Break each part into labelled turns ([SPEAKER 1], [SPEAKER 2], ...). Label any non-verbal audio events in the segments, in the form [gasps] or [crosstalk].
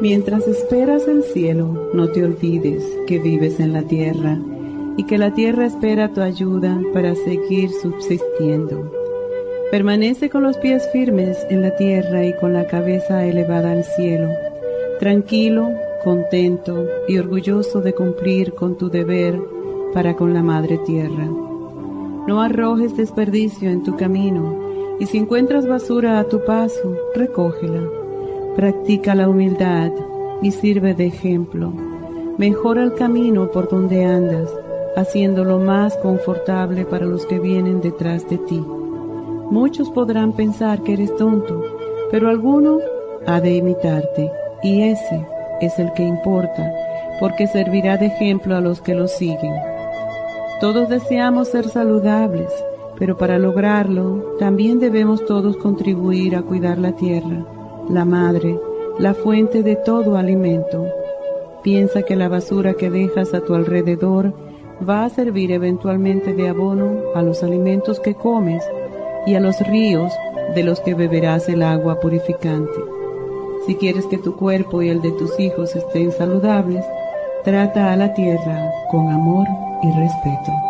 [SPEAKER 1] Mientras esperas el cielo, no te olvides que vives en la tierra y que la tierra espera tu ayuda para seguir subsistiendo. Permanece con los pies firmes en la tierra y con la cabeza elevada al cielo, tranquilo, contento y orgulloso de cumplir con tu deber para con la Madre Tierra. No arrojes desperdicio en tu camino y si encuentras basura a tu paso, recógela Practica la humildad y sirve de ejemplo. Mejora el camino por donde andas, haciéndolo más confortable para los que vienen detrás de ti. Muchos podrán pensar que eres tonto, pero alguno ha de imitarte, y ese es el que importa, porque servirá de ejemplo a los que lo siguen. Todos deseamos ser saludables, pero para lograrlo también debemos todos contribuir a cuidar la tierra la madre, la fuente de todo alimento. Piensa que la basura que dejas a tu alrededor va a servir eventualmente de abono a los alimentos que comes y a los ríos de los que beberás el agua purificante. Si quieres que tu cuerpo y el de tus hijos estén saludables, trata a la tierra con amor y respeto.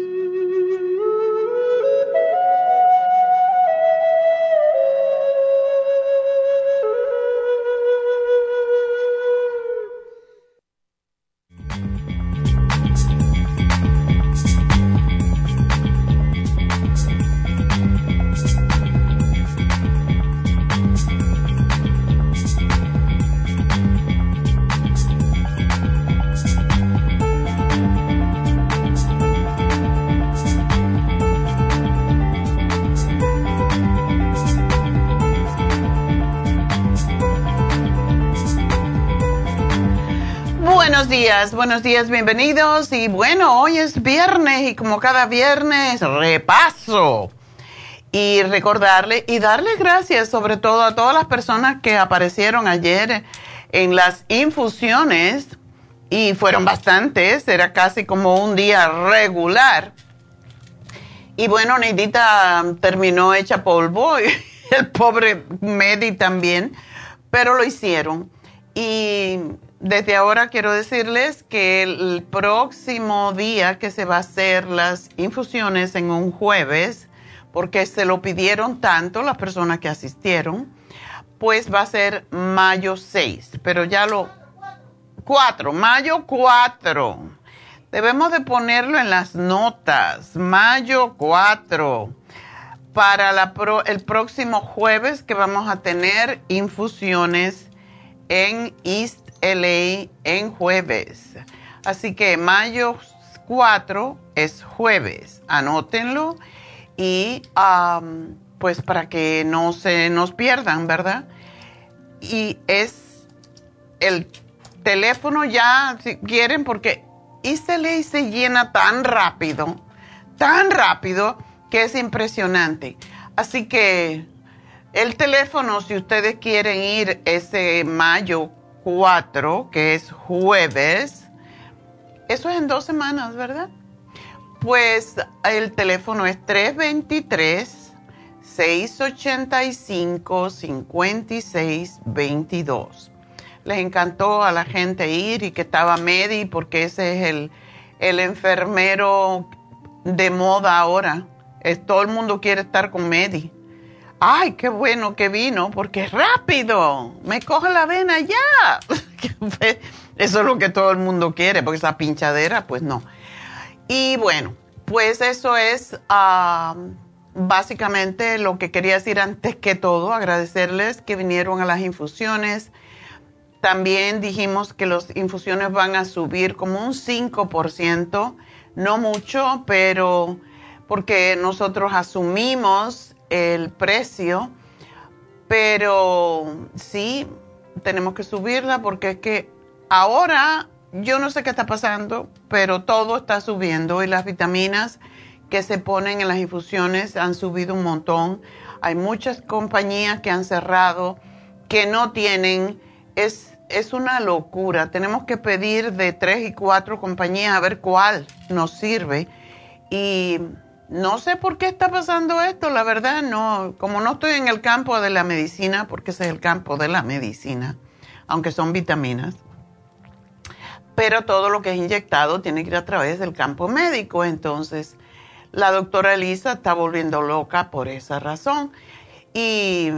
[SPEAKER 2] 818-841-1422.
[SPEAKER 3] buenos días, bienvenidos. Y bueno, hoy es viernes y como cada viernes, repaso. Y recordarle y darle gracias sobre todo a todas las personas que aparecieron ayer en las infusiones. Y fueron bastantes, era casi como un día regular. Y bueno, Neidita terminó hecha polvo, y [laughs] el pobre Medi también, pero lo hicieron. Y desde ahora quiero decirles que el próximo día que se va a hacer las infusiones en un jueves, porque se lo pidieron tanto las personas que asistieron, pues va a ser mayo 6, pero ya lo... 4, mayo 4. Debemos de ponerlo en las notas, mayo 4 para el próximo jueves que vamos a tener infusiones en East LA en jueves. Así que mayo 4 es jueves, anótenlo y pues para que no se nos pierdan, ¿verdad? Y es el teléfono ya, si quieren, porque East LA se llena tan rápido, tan rápido que es impresionante. Así que el teléfono, si ustedes quieren ir ese mayo 4, que es jueves, eso es en dos semanas, ¿verdad? Pues el teléfono es 323-685-5622. Les encantó a la gente ir y que estaba Medi porque ese es el, el enfermero de moda ahora todo el mundo quiere estar con Medi. Ay, qué bueno que vino, porque es rápido. Me coge la vena ya. [laughs] Eso es lo que todo el mundo quiere, porque esa pinchadera, pues no. Y bueno, pues eso es ah, básicamente lo que quería decir antes que todo. Agradecerles que vinieron a las infusiones. También dijimos que las infusiones van a subir como un 5%, no mucho, pero porque nosotros asumimos el precio, pero sí tenemos que subirla porque es que ahora yo no sé qué está pasando, pero todo está subiendo y las vitaminas que se ponen en las infusiones han subido un montón. Hay muchas compañías que han cerrado, que no tienen, es, es una locura. Tenemos que pedir de tres y cuatro compañías a ver cuál nos sirve. Y no sé por qué está pasando esto, la verdad, no, como no estoy en el campo de la medicina, porque ese es el campo de la medicina, aunque son vitaminas, pero todo lo que es inyectado tiene que ir a través del campo médico, entonces la doctora Elisa está volviendo loca por esa razón. Y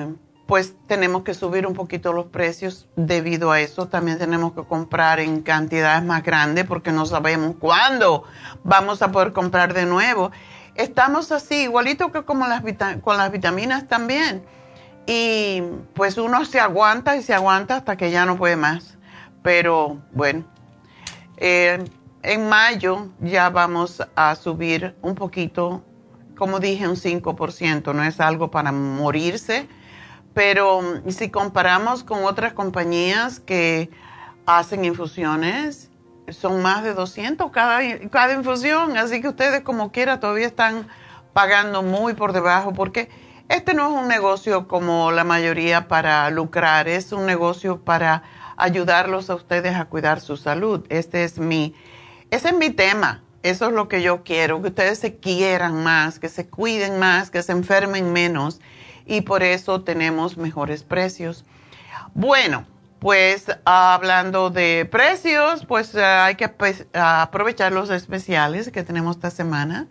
[SPEAKER 3] pues tenemos que subir un poquito los precios. Debido a eso. También tenemos que comprar en cantidades más grandes porque no sabemos cuándo vamos a poder comprar de nuevo estamos así, igualito que como las con las vitaminas también. Y pues uno se aguanta y se aguanta hasta que ya no puede más. Pero bueno, eh, en mayo ya vamos a subir un poquito, como dije, un 5%, no es algo para morirse, pero si comparamos con otras compañías que hacen infusiones son más de 200 cada, cada infusión, así que ustedes como quiera todavía están pagando muy por debajo porque este no es un negocio como la mayoría para lucrar, es un negocio para ayudarlos a ustedes a cuidar su salud. Este es mi, ese es mi tema. Eso es lo que yo quiero, que ustedes se quieran más, que se cuiden más, que se enfermen menos y por eso tenemos mejores precios. Bueno, pues hablando de precios, pues eh, hay que aprovechar los especiales que tenemos esta semana.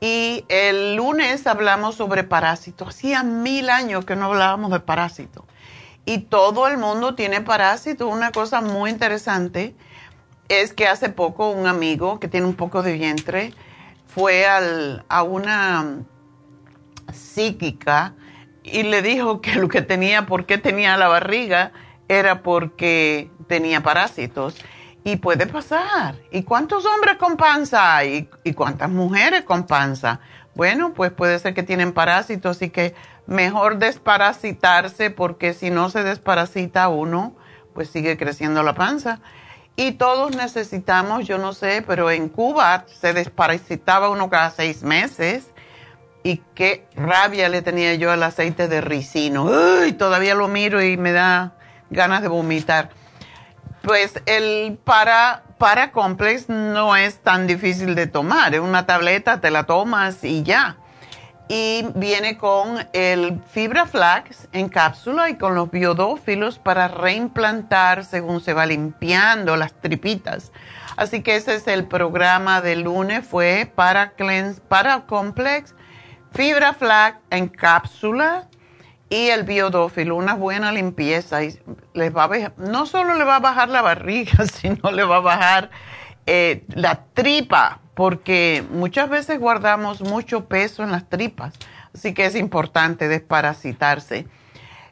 [SPEAKER 3] Y el lunes hablamos sobre parásitos. Hacía mil años que no hablábamos de parásitos. Y todo el mundo tiene parásitos. Una cosa muy interesante es que hace poco un amigo que tiene un poco de vientre fue a una psíquica y le dijo que lo que tenía, por qué tenía la barriga, era porque tenía parásitos. Y puede pasar. ¿Y cuántos hombres con panza hay? ¿Y cuántas mujeres con panza? Bueno, pues puede ser que tienen parásitos, y que mejor desparasitarse porque si no se desparasita uno, pues sigue creciendo la panza. Y todos necesitamos, yo no sé, pero en Cuba se desparasitaba uno cada seis meses. Y qué rabia le tenía yo al aceite de ricino. Uy, todavía lo miro y me da ganas de vomitar. Pues el para, para complex no es tan difícil de tomar. Es una tableta, te la tomas y ya. Y viene con el fibra flax en cápsula y con los biodófilos para reimplantar según se va limpiando las tripitas. Así que ese es el programa del lunes, fue para, cleanse, para complex, fibra flax en cápsula y el biodófilo, una buena limpieza, y les va a no solo le va a bajar la barriga, [laughs] sino le va a bajar eh, la tripa, porque muchas veces guardamos mucho peso en las tripas. Así que es importante desparasitarse.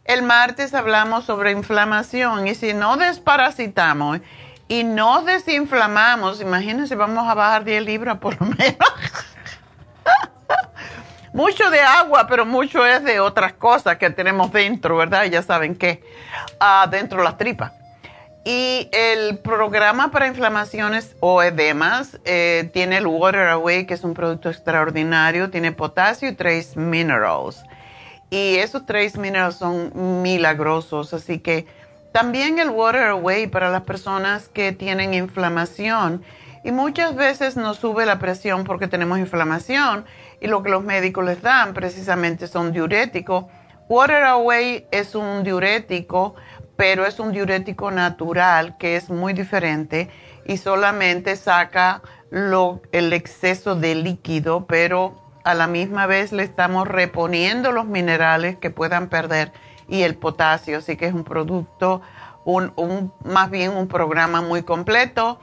[SPEAKER 3] El martes hablamos sobre inflamación y si no desparasitamos y no desinflamamos, imagínense, vamos a bajar 10 libras por lo menos. [laughs] mucho de agua, pero mucho es de otras cosas que tenemos dentro, ¿verdad? Ya saben qué, uh, dentro de las tripas. Y el programa para inflamaciones o edemas eh, tiene el Water Away, que es un producto extraordinario, tiene potasio y trace minerals. Y esos trace minerals son milagrosos, así que también el Water Away para las personas que tienen inflamación. Y muchas veces nos sube la presión porque tenemos inflamación y lo que los médicos les dan precisamente son diuréticos. Water Away es un diurético pero es un diurético natural que es muy diferente y solamente saca el exceso de líquido, pero a la misma vez le estamos reponiendo los minerales que puedan perder y el potasio, así que es un producto, un, más bien un programa muy completo.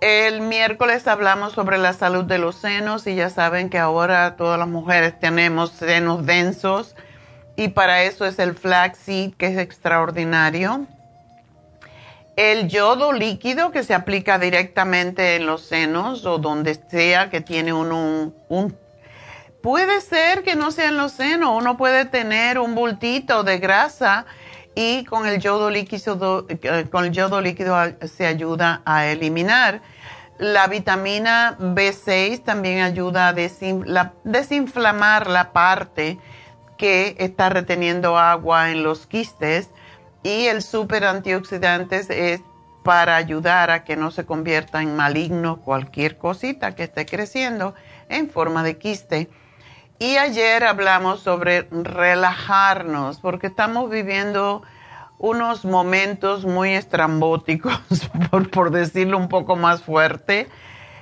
[SPEAKER 3] El miércoles hablamos sobre la salud de los senos y ya saben que ahora todas las mujeres tenemos senos densos y para eso es el flaxseed, que es extraordinario. El yodo líquido que se aplica directamente en los senos o donde sea que tiene un, un, puede ser que no sea en los senos, uno puede tener un bultito de grasa y con el yodo líquido, eh, con el yodo líquido se ayuda a eliminar. La vitamina B6 también ayuda a desinflamar la parte que está reteniendo agua en los quistes y el super antioxidantes es para ayudar a que no se convierta en maligno cualquier cosita que esté creciendo en forma de quiste. Y ayer hablamos sobre relajarnos porque estamos viviendo unos momentos muy estrambóticos, [laughs] por, decirlo un poco más fuerte.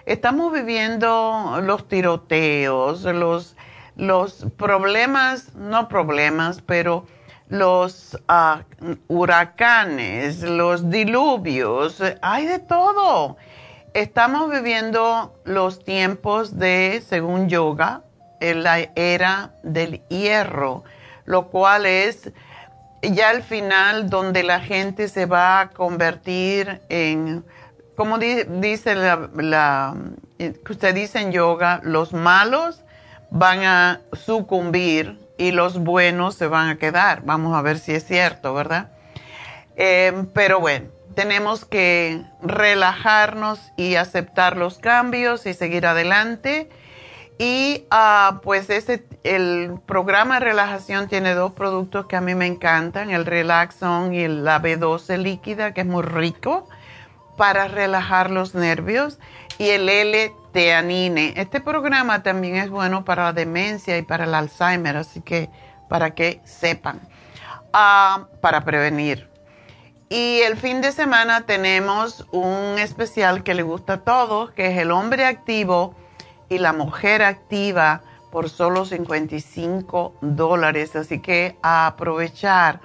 [SPEAKER 3] Estamos viviendo los tiroteos, los los problemas, no problemas, pero los ah, huracanes, los diluvios, hay de todo. Estamos viviendo los tiempos de, según yoga, la era del hierro, lo cual es ya el final donde la gente se va a convertir en, como dice la, la, usted dice en yoga, los malos van a sucumbir y los buenos se van a quedar. Vamos a ver si es cierto, ¿verdad? Eh, pero bueno, tenemos que relajarnos y aceptar los cambios y seguir adelante. Y ah, pues ese, el programa de relajación tiene dos productos que a mí me encantan, el Relaxon y la B12 líquida, que es muy rico para relajar los nervios, y el L anine. Este programa también es bueno para la demencia y para el Alzheimer, así que para que sepan, ah, para prevenir. Y el fin de semana tenemos un especial que le gusta a todos, que es el hombre activo y la mujer activa por solo 55 dólares. Así que a aprovechar.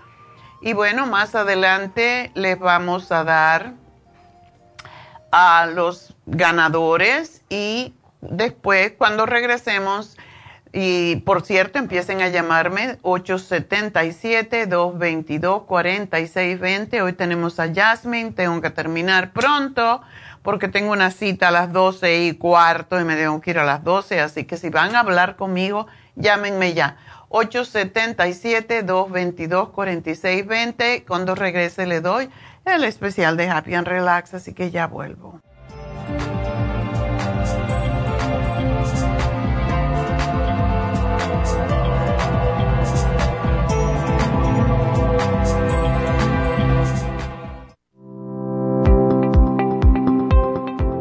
[SPEAKER 3] Y bueno, más adelante les vamos a dar a los ganadores y después cuando regresemos, y por cierto empiecen a llamarme 877-222-4620. Hoy tenemos a Jasmine, tengo que terminar pronto porque tengo una cita a las 12 y cuarto y me tengo que ir a las 12, así que si van a hablar conmigo, llámenme ya. 877-222-4620. Cuando regrese le doy el especial de Happy and Relax, así que ya vuelvo.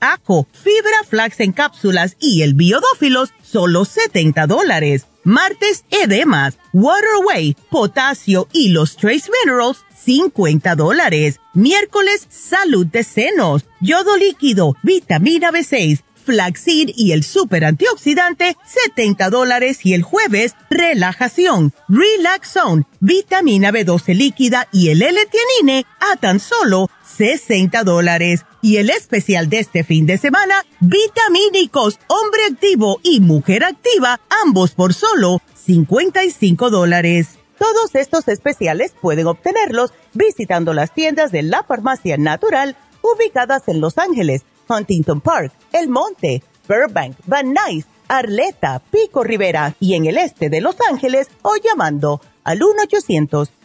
[SPEAKER 4] ajo, fibra flax en cápsulas y el biodófilos, solo 70 dólares. Martes, edemas, waterway, potasio y los trace minerals, 50 dólares. Miércoles, salud de senos, yodo líquido, vitamina B6, flaxseed y el super antioxidante, 70 dólares. Y el jueves, relajación, relax zone, vitamina B12 líquida y el L-tianine a tan solo 60 dólares. Y el especial de este fin de semana, vitamínicos, hombre activo y mujer activa, ambos por solo 55 dólares. Todos estos especiales pueden obtenerlos visitando las tiendas de la farmacia natural ubicadas en Los Ángeles, Huntington Park, El Monte, Burbank, Van Nuys, Arleta, Pico Rivera y en el este de Los Ángeles o llamando al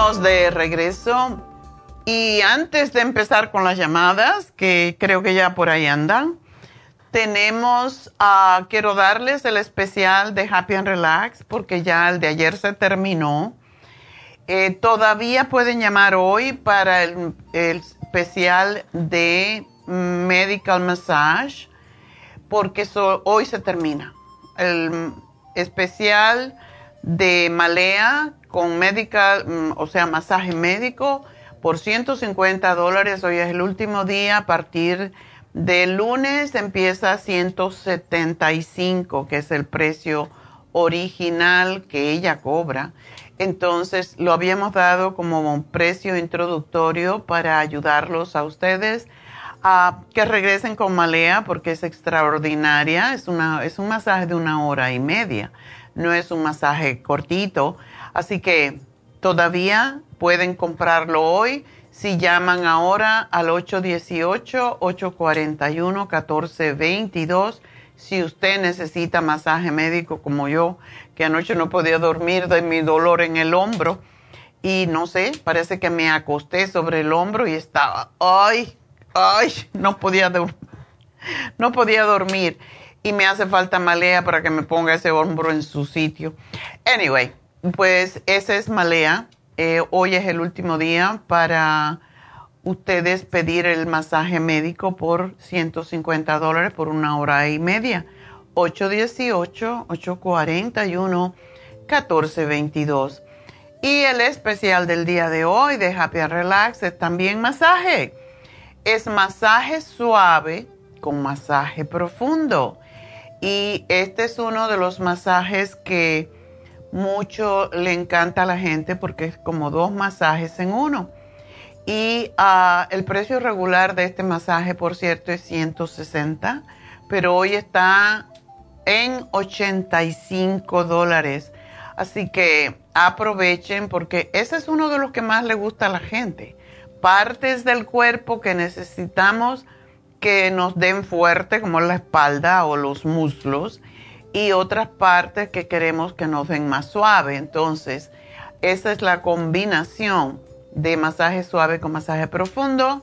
[SPEAKER 3] Estamos de regreso y antes de empezar con las llamadas, que creo que ya por ahí andan, tenemos, ah, quiero darles el especial de Happy and Relax porque ya el de ayer se terminó. Eh, todavía pueden llamar hoy para el, especial de Medical Massage porque hoy se termina. El especial de Malea con medical, mm, o sea, masaje médico por 150 dólares. Hoy es el último día a partir de lunes empieza 175, que es el precio original que ella cobra. Entonces lo habíamos dado como un precio introductorio para ayudarlos a ustedes a que regresen con Malea porque es extraordinaria. Es, una, es un masaje de una hora y media, no es un masaje cortito. Así que todavía pueden comprarlo hoy si llaman ahora al 818-841-1422, si usted necesita masaje médico como yo, que anoche no podía dormir de mi dolor en el hombro, y no sé, parece que me acosté sobre el hombro y estaba, ay, ay, no podía, no podía dormir. Y me hace falta malea para que me ponga ese hombro en su sitio. Anyway, pues ese es malea eh, hoy es el último día para ustedes pedir el masaje médico por 150 dólares por una hora y media. 818-841-1422. Y el especial del día de hoy de Happy Relax es también masaje. Es masaje suave con masaje profundo. Y este es uno de los masajes que mucho le encanta a la gente porque es como dos masajes en uno. Y ah, el precio regular de este masaje, por cierto, es 160, pero hoy está en 85 dólares. Así que aprovechen porque ese es uno de los que más le gusta a la gente. Partes del cuerpo que necesitamos que nos den fuerte, como la espalda o los muslos, y otras partes que queremos que nos den más suave. Entonces, esa es la combinación de masaje suave con masaje profundo.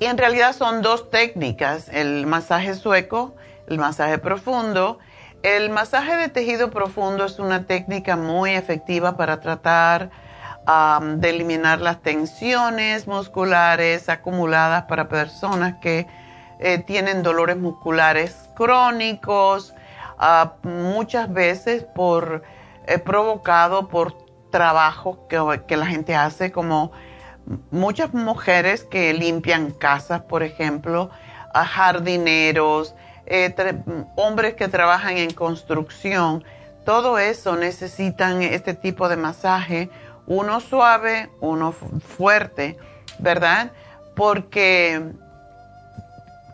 [SPEAKER 3] Y en realidad son dos técnicas, el masaje sueco, el masaje profundo. El masaje de tejido profundo es una técnica muy efectiva para tratar de eliminar las tensiones musculares acumuladas para personas que eh, tienen dolores musculares crónicos, ah, muchas veces por eh, provocado por trabajo que, la gente hace, como muchas mujeres que limpian casas, por ejemplo, a jardineros, eh, hombres que trabajan en construcción, todo eso necesitan este tipo de masaje uno suave, uno fuerte, ¿verdad? Porque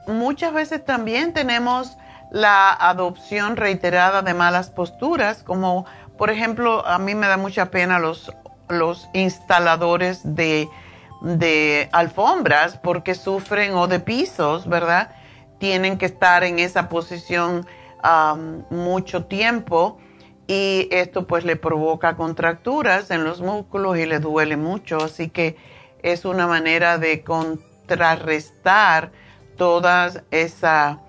[SPEAKER 3] muchas veces también tenemos la adopción reiterada de malas posturas, como por ejemplo, a mí me da mucha pena los, los instaladores de, alfombras porque sufren o de pisos, ¿verdad? Tienen que estar en esa posición mucho tiempo y esto pues le provoca contracturas en los músculos y le duele mucho, así que es una manera de contrarrestar todas esa,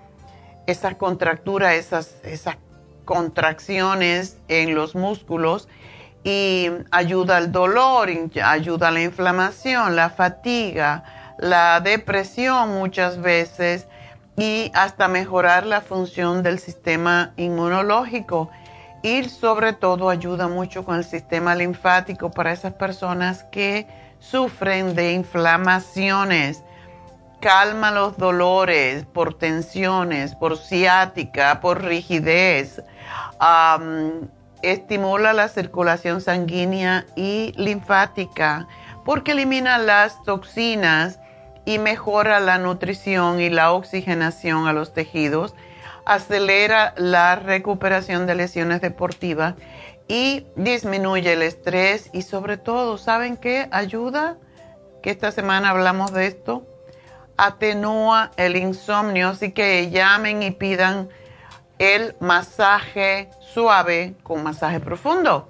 [SPEAKER 3] esas contracturas, esas, esas contracciones en los músculos y ayuda al dolor, ayuda a la inflamación, la fatiga, la depresión muchas veces y hasta mejorar la función del sistema inmunológico y sobre todo ayuda mucho con el sistema linfático para esas personas que sufren de inflamaciones. Calma los dolores por tensiones, por ciática, por rigidez. estimula la circulación sanguínea y linfática porque elimina las toxinas y mejora la nutrición y la oxigenación a los tejidos acelera la recuperación de lesiones deportivas y disminuye el estrés y sobre todo, ¿saben qué? Ayuda, que esta semana hablamos de esto, atenúa el insomnio, así que llamen y pidan el masaje suave con masaje profundo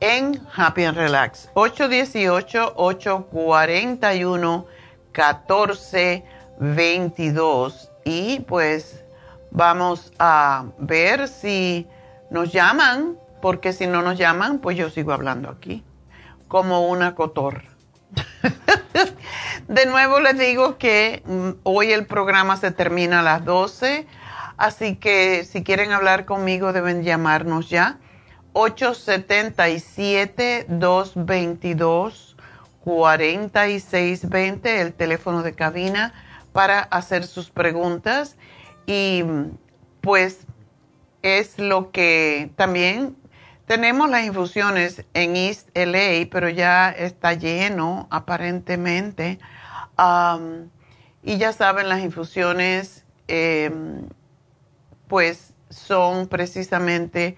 [SPEAKER 3] en Happy and Relax 818-841-1422 y pues Vamos a ver si nos llaman, porque si no nos llaman, pues yo sigo hablando aquí, como una cotorra. De nuevo les digo que mm, hoy el programa se termina a las 12, así que si quieren hablar conmigo deben llamarnos ya. 877-222-4620, el teléfono de cabina para hacer sus preguntas y pues es lo que también tenemos las infusiones en East LA, pero ya está lleno aparentemente. y ya saben, las infusiones em, pues son precisamente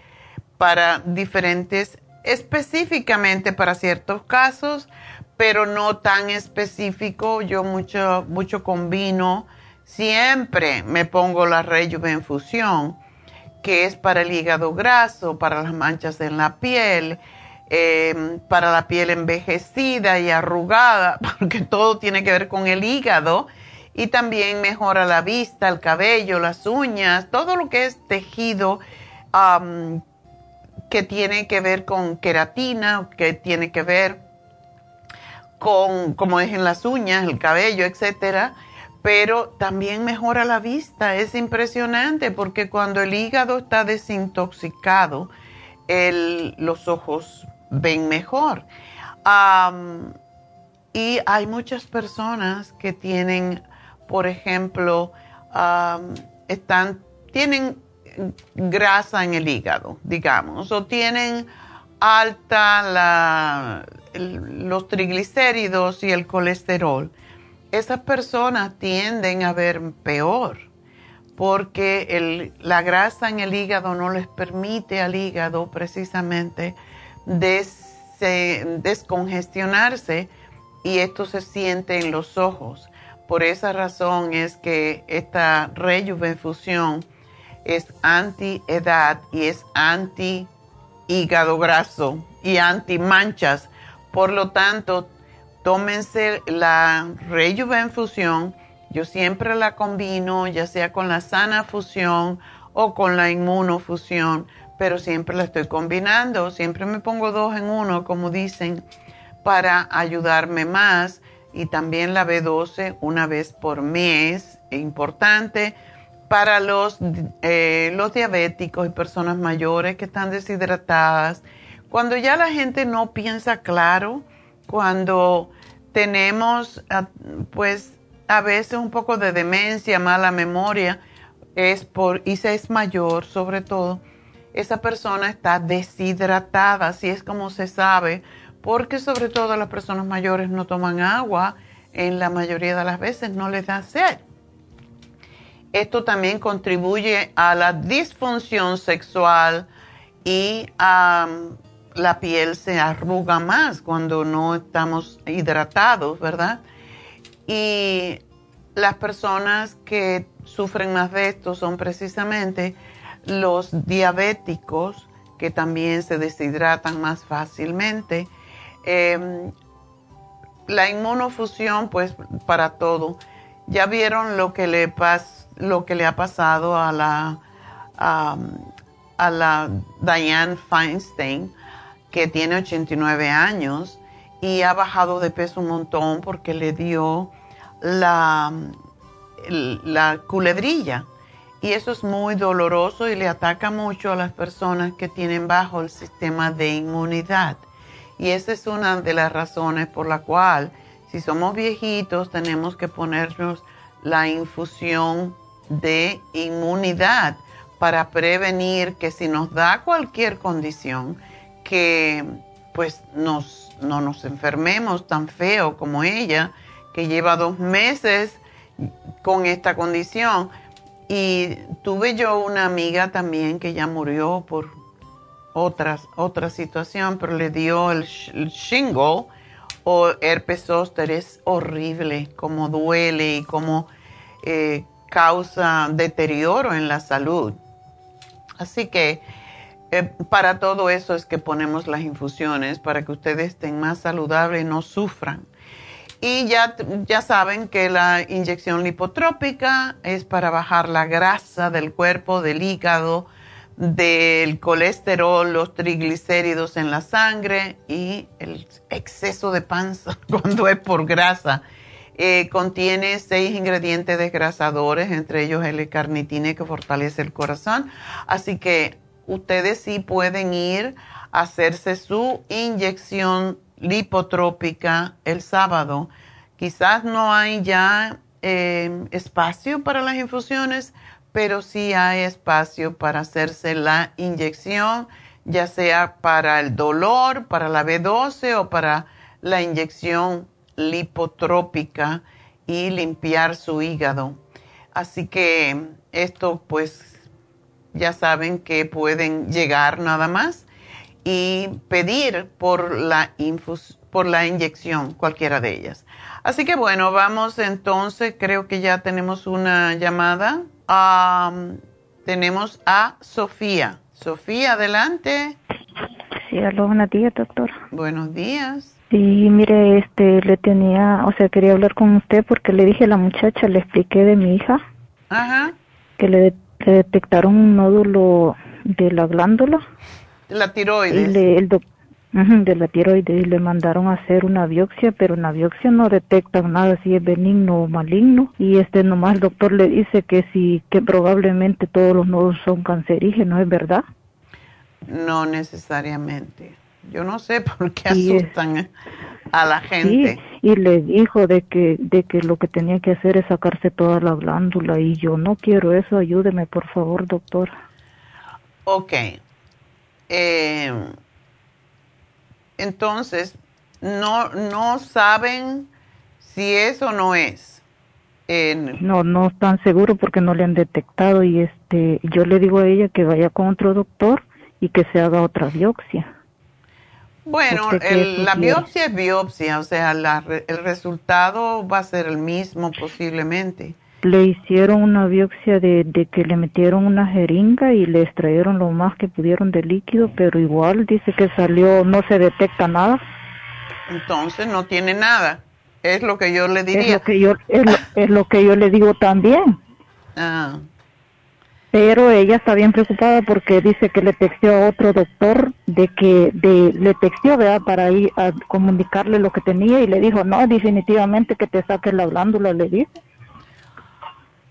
[SPEAKER 3] para diferentes, específicamente para ciertos casos, pero no tan específico. Yo mucho, mucho combino Siempre me pongo la Rejuvenfusión, que es para el hígado graso, para las manchas en la piel, em, para la piel envejecida y arrugada, [laughs] porque todo tiene que ver con el hígado. Y también mejora la vista, el cabello, las uñas, todo lo que es tejido que tiene que ver con queratina, que tiene que ver con, como es en las uñas, el cabello, etcétera pero también mejora la vista. Es impresionante porque cuando el hígado está desintoxicado, los ojos ven mejor. y hay muchas personas que tienen, por ejemplo, están, tienen grasa en el hígado, digamos, o tienen alta los triglicéridos y el colesterol esas personas tienden a ver peor porque la grasa en el hígado no les permite al hígado precisamente descongestionarse y esto se siente en los ojos. Por esa razón es que esta rejuvenfusión es anti-edad y es anti-hígado graso y anti-manchas. Por lo tanto, tómense la rejuvenfusión. Yo siempre la combino, ya sea con la sana fusión o con la inmunofusión, pero siempre la estoy combinando. Siempre me pongo dos en uno, como dicen, para ayudarme más y también la B12 una vez por mes, importante para los, eh, los diabéticos y personas mayores que están deshidratadas. Cuando ya la gente no piensa claro, cuando tenemos ah, pues a veces un poco de demencia, mala memoria, es por, y se es mayor sobre todo, esa persona está deshidratada, así es como se sabe, porque sobre todo las personas mayores no toman agua, en la mayoría de las veces no les da sed. Esto también contribuye a la disfunción sexual y la piel se arruga más cuando no estamos hidratados, ¿verdad? Y las personas que sufren más de esto son precisamente los diabéticos que también se deshidratan más fácilmente Em, la inmunofusión, pues para todo. Ya vieron lo que le, lo que le ha pasado a la, a la Diane Feinstein, que tiene 89 años y ha bajado de peso un montón porque le dio la, la culebrilla. Y eso es muy doloroso y le ataca mucho a las personas que tienen bajo el sistema de inmunidad. Y esa es una de las razones por la cual si somos viejitos tenemos que ponernos la infusión de inmunidad para prevenir que si nos da cualquier condición, que pues nos, no nos enfermemos tan feo como ella, que lleva dos meses con esta condición. Y tuve yo una amiga también que ya murió por otras, otra situación, pero le dio el, shingle o herpes zóster. Es horrible, como duele y como eh, causa deterioro en la salud. Así que eh, para todo eso es que ponemos las infusiones, para que ustedes estén más saludables y no sufran. Y ya, ya saben que la inyección lipotrópica es para bajar la grasa del cuerpo, del hígado, del colesterol, los triglicéridos en la sangre y el exceso de panza [laughs] cuando es por grasa. Eh, contiene seis ingredientes desgrasadores, entre ellos el carnitine que fortalece el corazón. Así que ustedes sí pueden ir a hacerse su inyección lipotrópica el sábado. Quizás no hay ya eh, espacio para las infusiones, pero sí hay espacio para hacerse la inyección, ya sea para el dolor, para la B12 o para la inyección lipotrópica y limpiar su hígado. Así que esto pues ya saben que pueden llegar nada más y pedir por la, por la inyección, cualquiera de ellas. Así que bueno, vamos entonces, creo que ya tenemos una llamada tenemos a Sofía. Sofía, adelante.
[SPEAKER 5] Sí, aló, buenos días, doctor.
[SPEAKER 3] Buenos días.
[SPEAKER 5] Sí, mire, este, le tenía, o sea, quería hablar con usted porque le dije a la muchacha, le expliqué de mi hija.
[SPEAKER 3] Ajá.
[SPEAKER 5] Que le, detectaron un nódulo de la glándula.
[SPEAKER 3] La tiroides.
[SPEAKER 5] Y le, el, de la tiroides y le mandaron a hacer una biopsia, pero en la biopsia no detectan nada si es benigno o maligno y este nomás el doctor le dice que sí, que probablemente todos los nodos son cancerígenos, ¿es verdad?
[SPEAKER 3] No necesariamente. Yo no sé [laughs] por qué asustan a la gente.
[SPEAKER 5] Sí, y le dijo de que de que lo que tenía que hacer es sacarse toda la glándula y yo no quiero eso, ayúdeme por favor, doctor.
[SPEAKER 3] Ok. Eh, entonces no, no saben si es o no es.
[SPEAKER 5] No, no están seguros porque no le han detectado y este, yo le digo a ella que vaya con otro doctor y que se haga otra biopsia.
[SPEAKER 3] Bueno, la biopsia es biopsia, o sea, el resultado va a ser el mismo posiblemente.
[SPEAKER 6] Le hicieron una biopsia de, de, que le metieron una jeringa y le extrajeron lo más que pudieron de líquido, pero igual dice que salió, no se detecta nada.
[SPEAKER 3] Entonces no tiene nada. Es lo que yo le diría.
[SPEAKER 6] Es lo que yo, es lo, que yo le digo también. Ah. Pero ella está bien preocupada porque dice que le texteó a otro doctor de que de, le texteó ¿verdad? para ir a comunicarle lo que tenía y le dijo, no, definitivamente que te saques la glándula, le dice.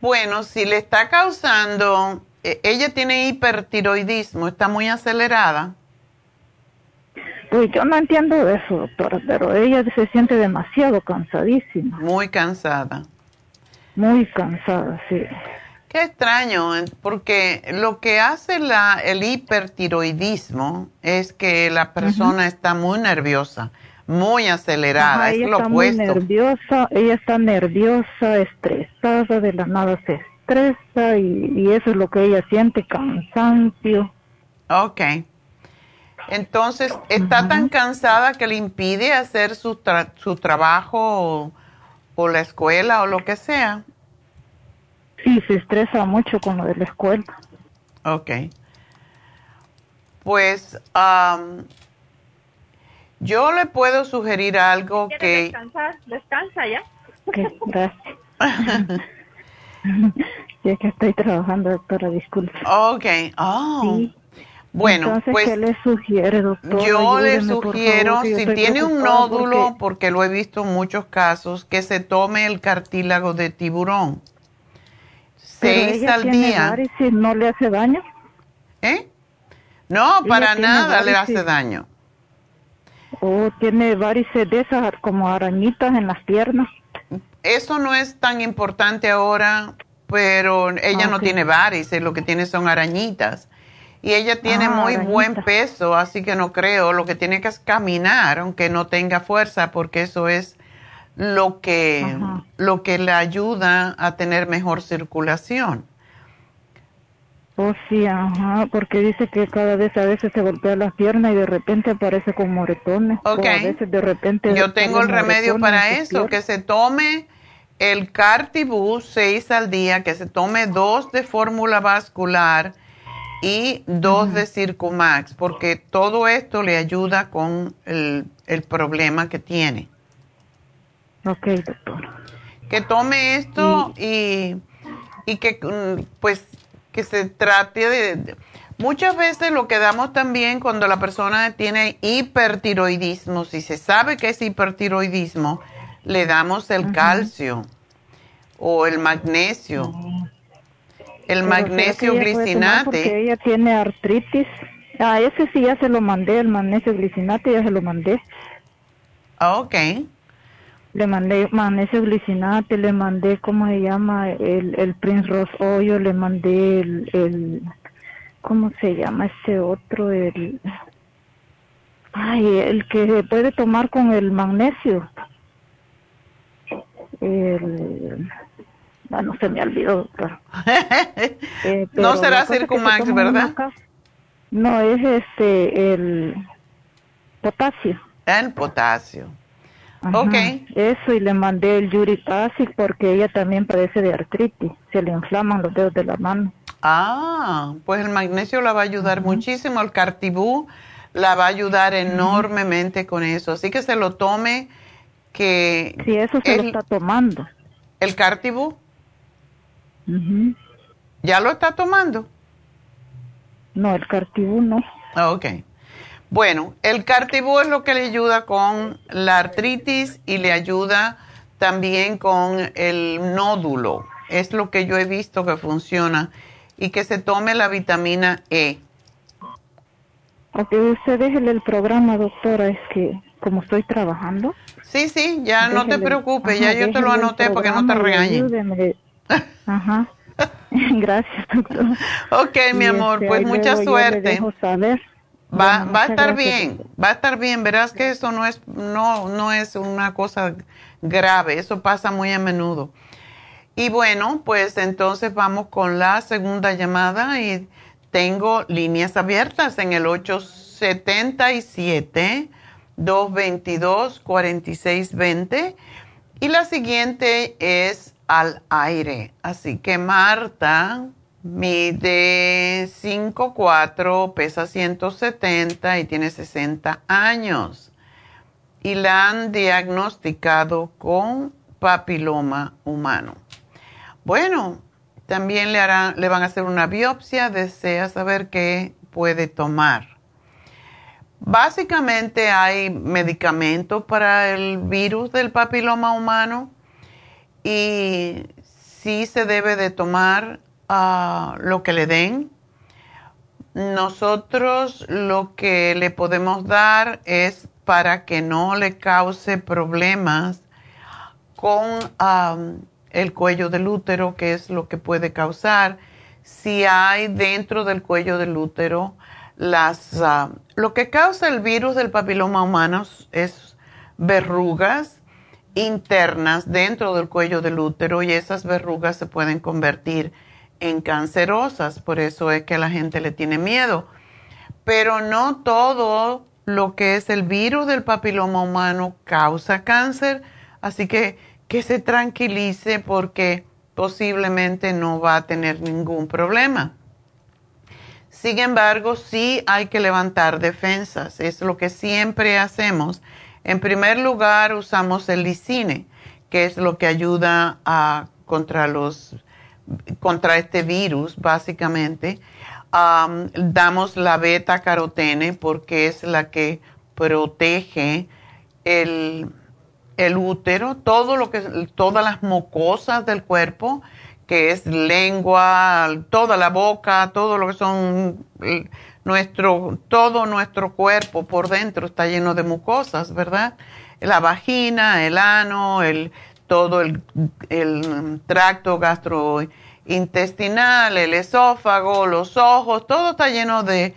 [SPEAKER 3] Bueno, si le está causando, e, ella tiene hipertiroidismo, está muy acelerada.
[SPEAKER 6] Pues yo no entiendo eso, doctora, pero ella se siente demasiado cansadísima.
[SPEAKER 3] Muy cansada.
[SPEAKER 6] Muy cansada, sí.
[SPEAKER 3] Qué extraño, porque lo que hace la, el hipertiroidismo es que la persona está muy nerviosa muy acelerada, es lo
[SPEAKER 6] está
[SPEAKER 3] opuesto.
[SPEAKER 6] Muy nerviosa, ella está nerviosa, estresada, de la nada se estresa y, eso es lo que ella siente, cansancio.
[SPEAKER 3] Ok. Entonces, ¿está tan cansada que le impide hacer su, su trabajo o, la escuela o lo que sea?
[SPEAKER 6] Sí, se estresa mucho con lo de la escuela.
[SPEAKER 3] Ok. Pues, um, yo le puedo sugerir algo que...
[SPEAKER 7] descansar? Descansa ya.
[SPEAKER 6] gracias. [laughs] ya que estoy trabajando, doctora, disculpe.
[SPEAKER 3] Ok, oh. Bueno,
[SPEAKER 6] Entonces,
[SPEAKER 3] pues
[SPEAKER 6] ¿qué le sugiere, doctora?
[SPEAKER 3] yo le sugiero, si tiene un nódulo, porque... lo he visto en muchos casos, que se tome el cartílago de tiburón. Seis al día.
[SPEAKER 6] ¿No le hace daño?
[SPEAKER 3] ¿Eh? No, para nada le hace daño.
[SPEAKER 6] ¿O tiene varices de esas como arañitas en las piernas?
[SPEAKER 3] Eso no es tan importante ahora, pero ella no tiene varices, lo que tiene son arañitas. Y ella tiene ah, muy buen peso, así que no creo. Lo que tiene que es caminar, aunque no tenga fuerza, porque eso es lo que, lo que le ayuda a tener mejor circulación.
[SPEAKER 6] Oh, sí, ajá, porque dice que cada vez a veces se golpea las piernas y de repente aparece con moretones.
[SPEAKER 3] Ok. a
[SPEAKER 6] veces de repente.
[SPEAKER 3] Yo tengo el remedio para eso, que se tome el Cartibus 6 al día, que se tome dos de fórmula vascular y dos de Circumax, porque todo esto le ayuda con el, el problema que tiene.
[SPEAKER 6] Ok, doctor.
[SPEAKER 3] Que tome esto y, y que mm, pues que se trate de, Muchas veces lo que damos también cuando la persona tiene hipertiroidismo, si se sabe que es hipertiroidismo, le damos el calcio o el magnesio. El magnesio glicinate.
[SPEAKER 6] Porque ella tiene artritis. A ese sí ya se lo mandé, el magnesio glicinate ya se lo mandé.
[SPEAKER 3] Ah, ok
[SPEAKER 6] le mandé magnesio glicinate, le mandé, ¿cómo se llama? El, el Prince Rose Oil, le mandé el, el, ¿cómo se llama este otro? El, ay, el que se puede tomar con el magnesio. El, ah, no se me olvidó, doctor. [laughs]
[SPEAKER 3] Eh, no será Circumax, ¿verdad?
[SPEAKER 6] no, es este, el potasio.
[SPEAKER 3] El potasio. Ok.
[SPEAKER 6] Eso, y le mandé el Uric Acid porque ella también padece de artritis. Se le inflaman los dedos de la mano.
[SPEAKER 3] Ah, pues el magnesio la va a ayudar muchísimo. El cartibú la va a ayudar enormemente con eso. Así que se lo tome que...
[SPEAKER 6] Sí, eso se lo está tomando.
[SPEAKER 3] ¿El cartibú? ¿Ya lo está tomando?
[SPEAKER 6] No, el cartibú no.
[SPEAKER 3] Ah, ok. Bueno, el cartibú es lo que le ayuda con la artritis y le ayuda también con el nódulo. Es lo que yo he visto que funciona. Y que se tome la vitamina E.
[SPEAKER 6] Ok, usted déjele el programa, doctora, es que como estoy trabajando.
[SPEAKER 3] Sí, sí, ya no te preocupes, ya yo te lo anoté para que no te regañen. [laughs]
[SPEAKER 6] Ajá. [laughs] Gracias, doctora.
[SPEAKER 3] Ok, mi amor, este, pues mucha suerte.
[SPEAKER 6] saber.
[SPEAKER 3] Va, va a estar bien, va a estar bien. Verás que eso no es, no, no es una cosa grave, eso pasa muy a menudo. Y bueno, pues entonces vamos con la segunda llamada y tengo líneas abiertas en el 877 222-4620. Y la siguiente es al aire. Así que Marta mide 5'4, pesa 170 y tiene 60 años. Y la han diagnosticado con papiloma humano. Bueno, también le, harán, le van a hacer una biopsia, desea saber qué puede tomar. Básicamente hay medicamentos para el virus del papiloma humano y sí se debe de tomar lo que le den. Nosotros lo que le podemos dar es para que no le cause problemas con el cuello del útero, que es lo que puede causar. Si hay dentro del cuello del útero las, lo que causa el virus del papiloma humano es verrugas internas dentro del cuello del útero y esas verrugas se pueden convertir en cancerosas, por eso es que la gente le tiene miedo. Pero no todo lo que es el virus del papiloma humano causa cáncer, así que que se tranquilice porque posiblemente no va a tener ningún problema. Sin embargo, sí hay que levantar defensas. Es lo que siempre hacemos. En primer lugar, usamos el licine, que es lo que ayuda a, contra, los, contra este virus, básicamente. damos la beta carotene porque es la que protege el, el útero, todo lo que, todas las mucosas del cuerpo que es lengua, toda la boca, todo lo que son nuestro, todo nuestro cuerpo por dentro está lleno de mucosas, ¿verdad? La vagina, el ano, el, todo el, tracto gastrointestinal, el esófago, los ojos, todo está lleno de,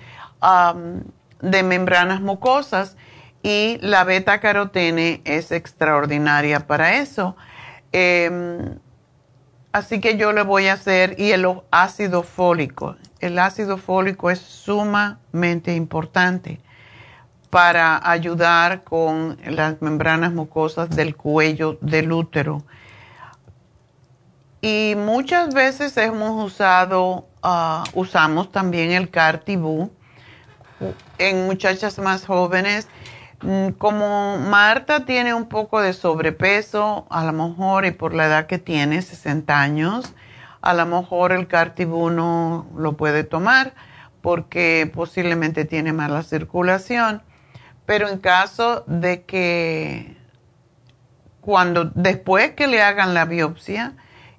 [SPEAKER 3] de membranas mucosas y la beta carotene es extraordinaria para eso. Em, Así que yo le voy a hacer, y el ácido fólico. El ácido fólico es sumamente importante para ayudar con las membranas mucosas del cuello del útero. Y muchas veces hemos usado, ah, usamos también el Cartibú en muchachas más jóvenes Mm, como Marta tiene un poco de sobrepeso, a lo mejor y por la edad que tiene, 60 años, a lo mejor el cartibuno lo puede tomar porque posiblemente tiene mala circulación. Pero en caso de que cuando después que le hagan la biopsia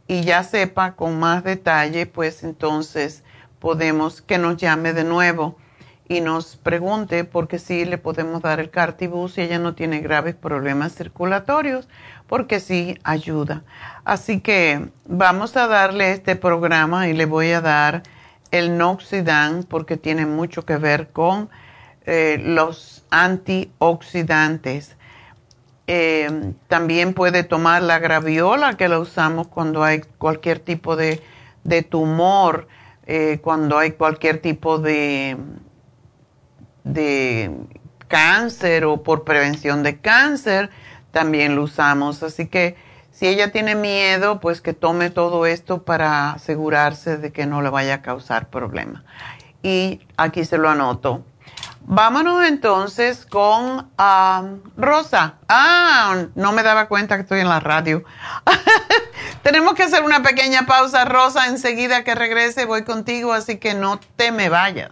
[SPEAKER 3] y ya sepa con más detalle, pues entonces podemos que nos llame de nuevo y nos pregunte porque sí le podemos dar el cartibus si ella no tiene graves problemas circulatorios, porque sí ayuda. Así que vamos a darle este programa y le voy a dar el Noxidan porque tiene mucho que ver con eh, los antioxidantes. Eh, también puede tomar la graviola que la usamos cuando hay cualquier tipo de, tumor, eh, cuando hay cualquier tipo de de cáncer o por prevención de cáncer, también lo usamos. Así que si ella tiene miedo, pues que tome todo esto para asegurarse de que no le vaya a causar problema. Y aquí se lo anoto. Vámonos entonces con ah, Rosa. Ah, no me daba cuenta que estoy en la radio. [laughs] Tenemos que hacer una pequeña pausa, Rosa. Enseguida que regrese voy contigo, así que no te me vayas.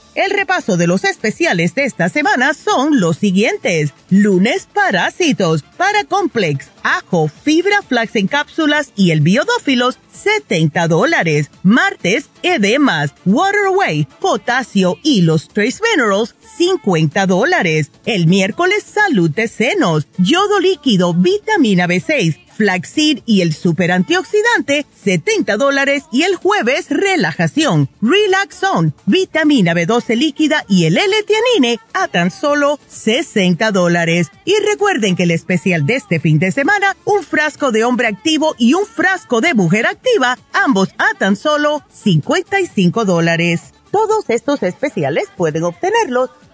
[SPEAKER 4] El repaso de los especiales de esta semana son los siguientes. Lunes, parásitos, paracomplex, ajo, fibra flax en cápsulas y el biodófilos, 70 dólares. Martes, edemas, waterway, potasio y los trace minerals, 50 dólares. El miércoles, salud de senos, yodo líquido, vitamina B6, flaxseed y el super antioxidante, 70 dólares. Y el jueves, relajación, relaxón, vitamina B12 líquida y el L-tianine a tan solo 60 dólares. Y recuerden que el especial de este fin de semana, un frasco de hombre activo y un frasco de mujer activa, ambos a tan solo 55 dólares. Todos estos especiales pueden obtenerlos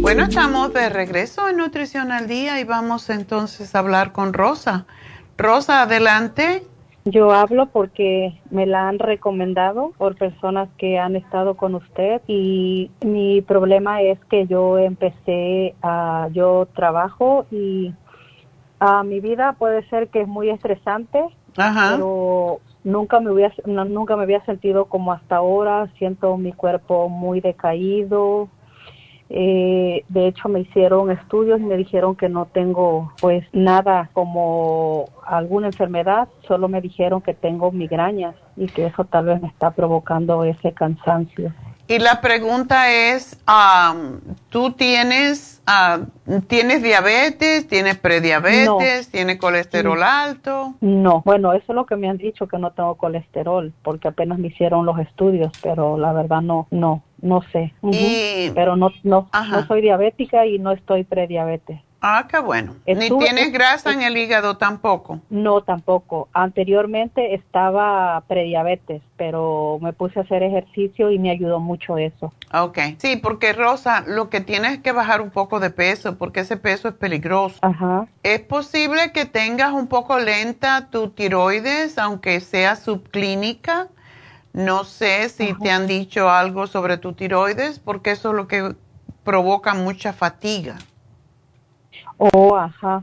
[SPEAKER 3] Bueno, estamos de regreso en Nutrición al Día y vamos entonces a hablar con Rosa. Rosa, adelante.
[SPEAKER 5] Yo hablo porque me la han recomendado por personas que han estado con usted y mi problema es que yo empecé a, yo trabajo y a mi vida puede ser que es muy estresante, pero nunca me había, nunca me había sentido como hasta ahora, siento mi cuerpo muy decaído, eh, de hecho, me hicieron estudios y me dijeron que no tengo pues nada como alguna enfermedad, solo me dijeron que tengo migrañas y que eso tal vez me está provocando ese cansancio.
[SPEAKER 3] Y la pregunta es, ¿tú tienes, tienes diabetes, tienes prediabetes, tienes colesterol alto?
[SPEAKER 5] No, bueno, eso es lo que me han dicho, que no tengo colesterol, porque apenas me hicieron los estudios, pero la verdad no, no, no sé. pero no, no, no soy diabética y no estoy prediabetes.
[SPEAKER 3] Ah, qué bueno. ¿Ni tienes grasa en el hígado tampoco?
[SPEAKER 5] No, tampoco. Anteriormente estaba prediabetes, pero me puse a hacer ejercicio y me ayudó mucho eso.
[SPEAKER 3] Ok. Sí, porque Rosa, lo que tienes es que bajar un poco de peso, porque ese peso es peligroso.
[SPEAKER 5] Ajá.
[SPEAKER 3] Es posible que tengas un poco lenta tu tiroides, aunque sea subclínica. No sé si te han dicho algo sobre tu tiroides, porque eso es lo que provoca mucha fatiga.
[SPEAKER 5] Oh, ajá.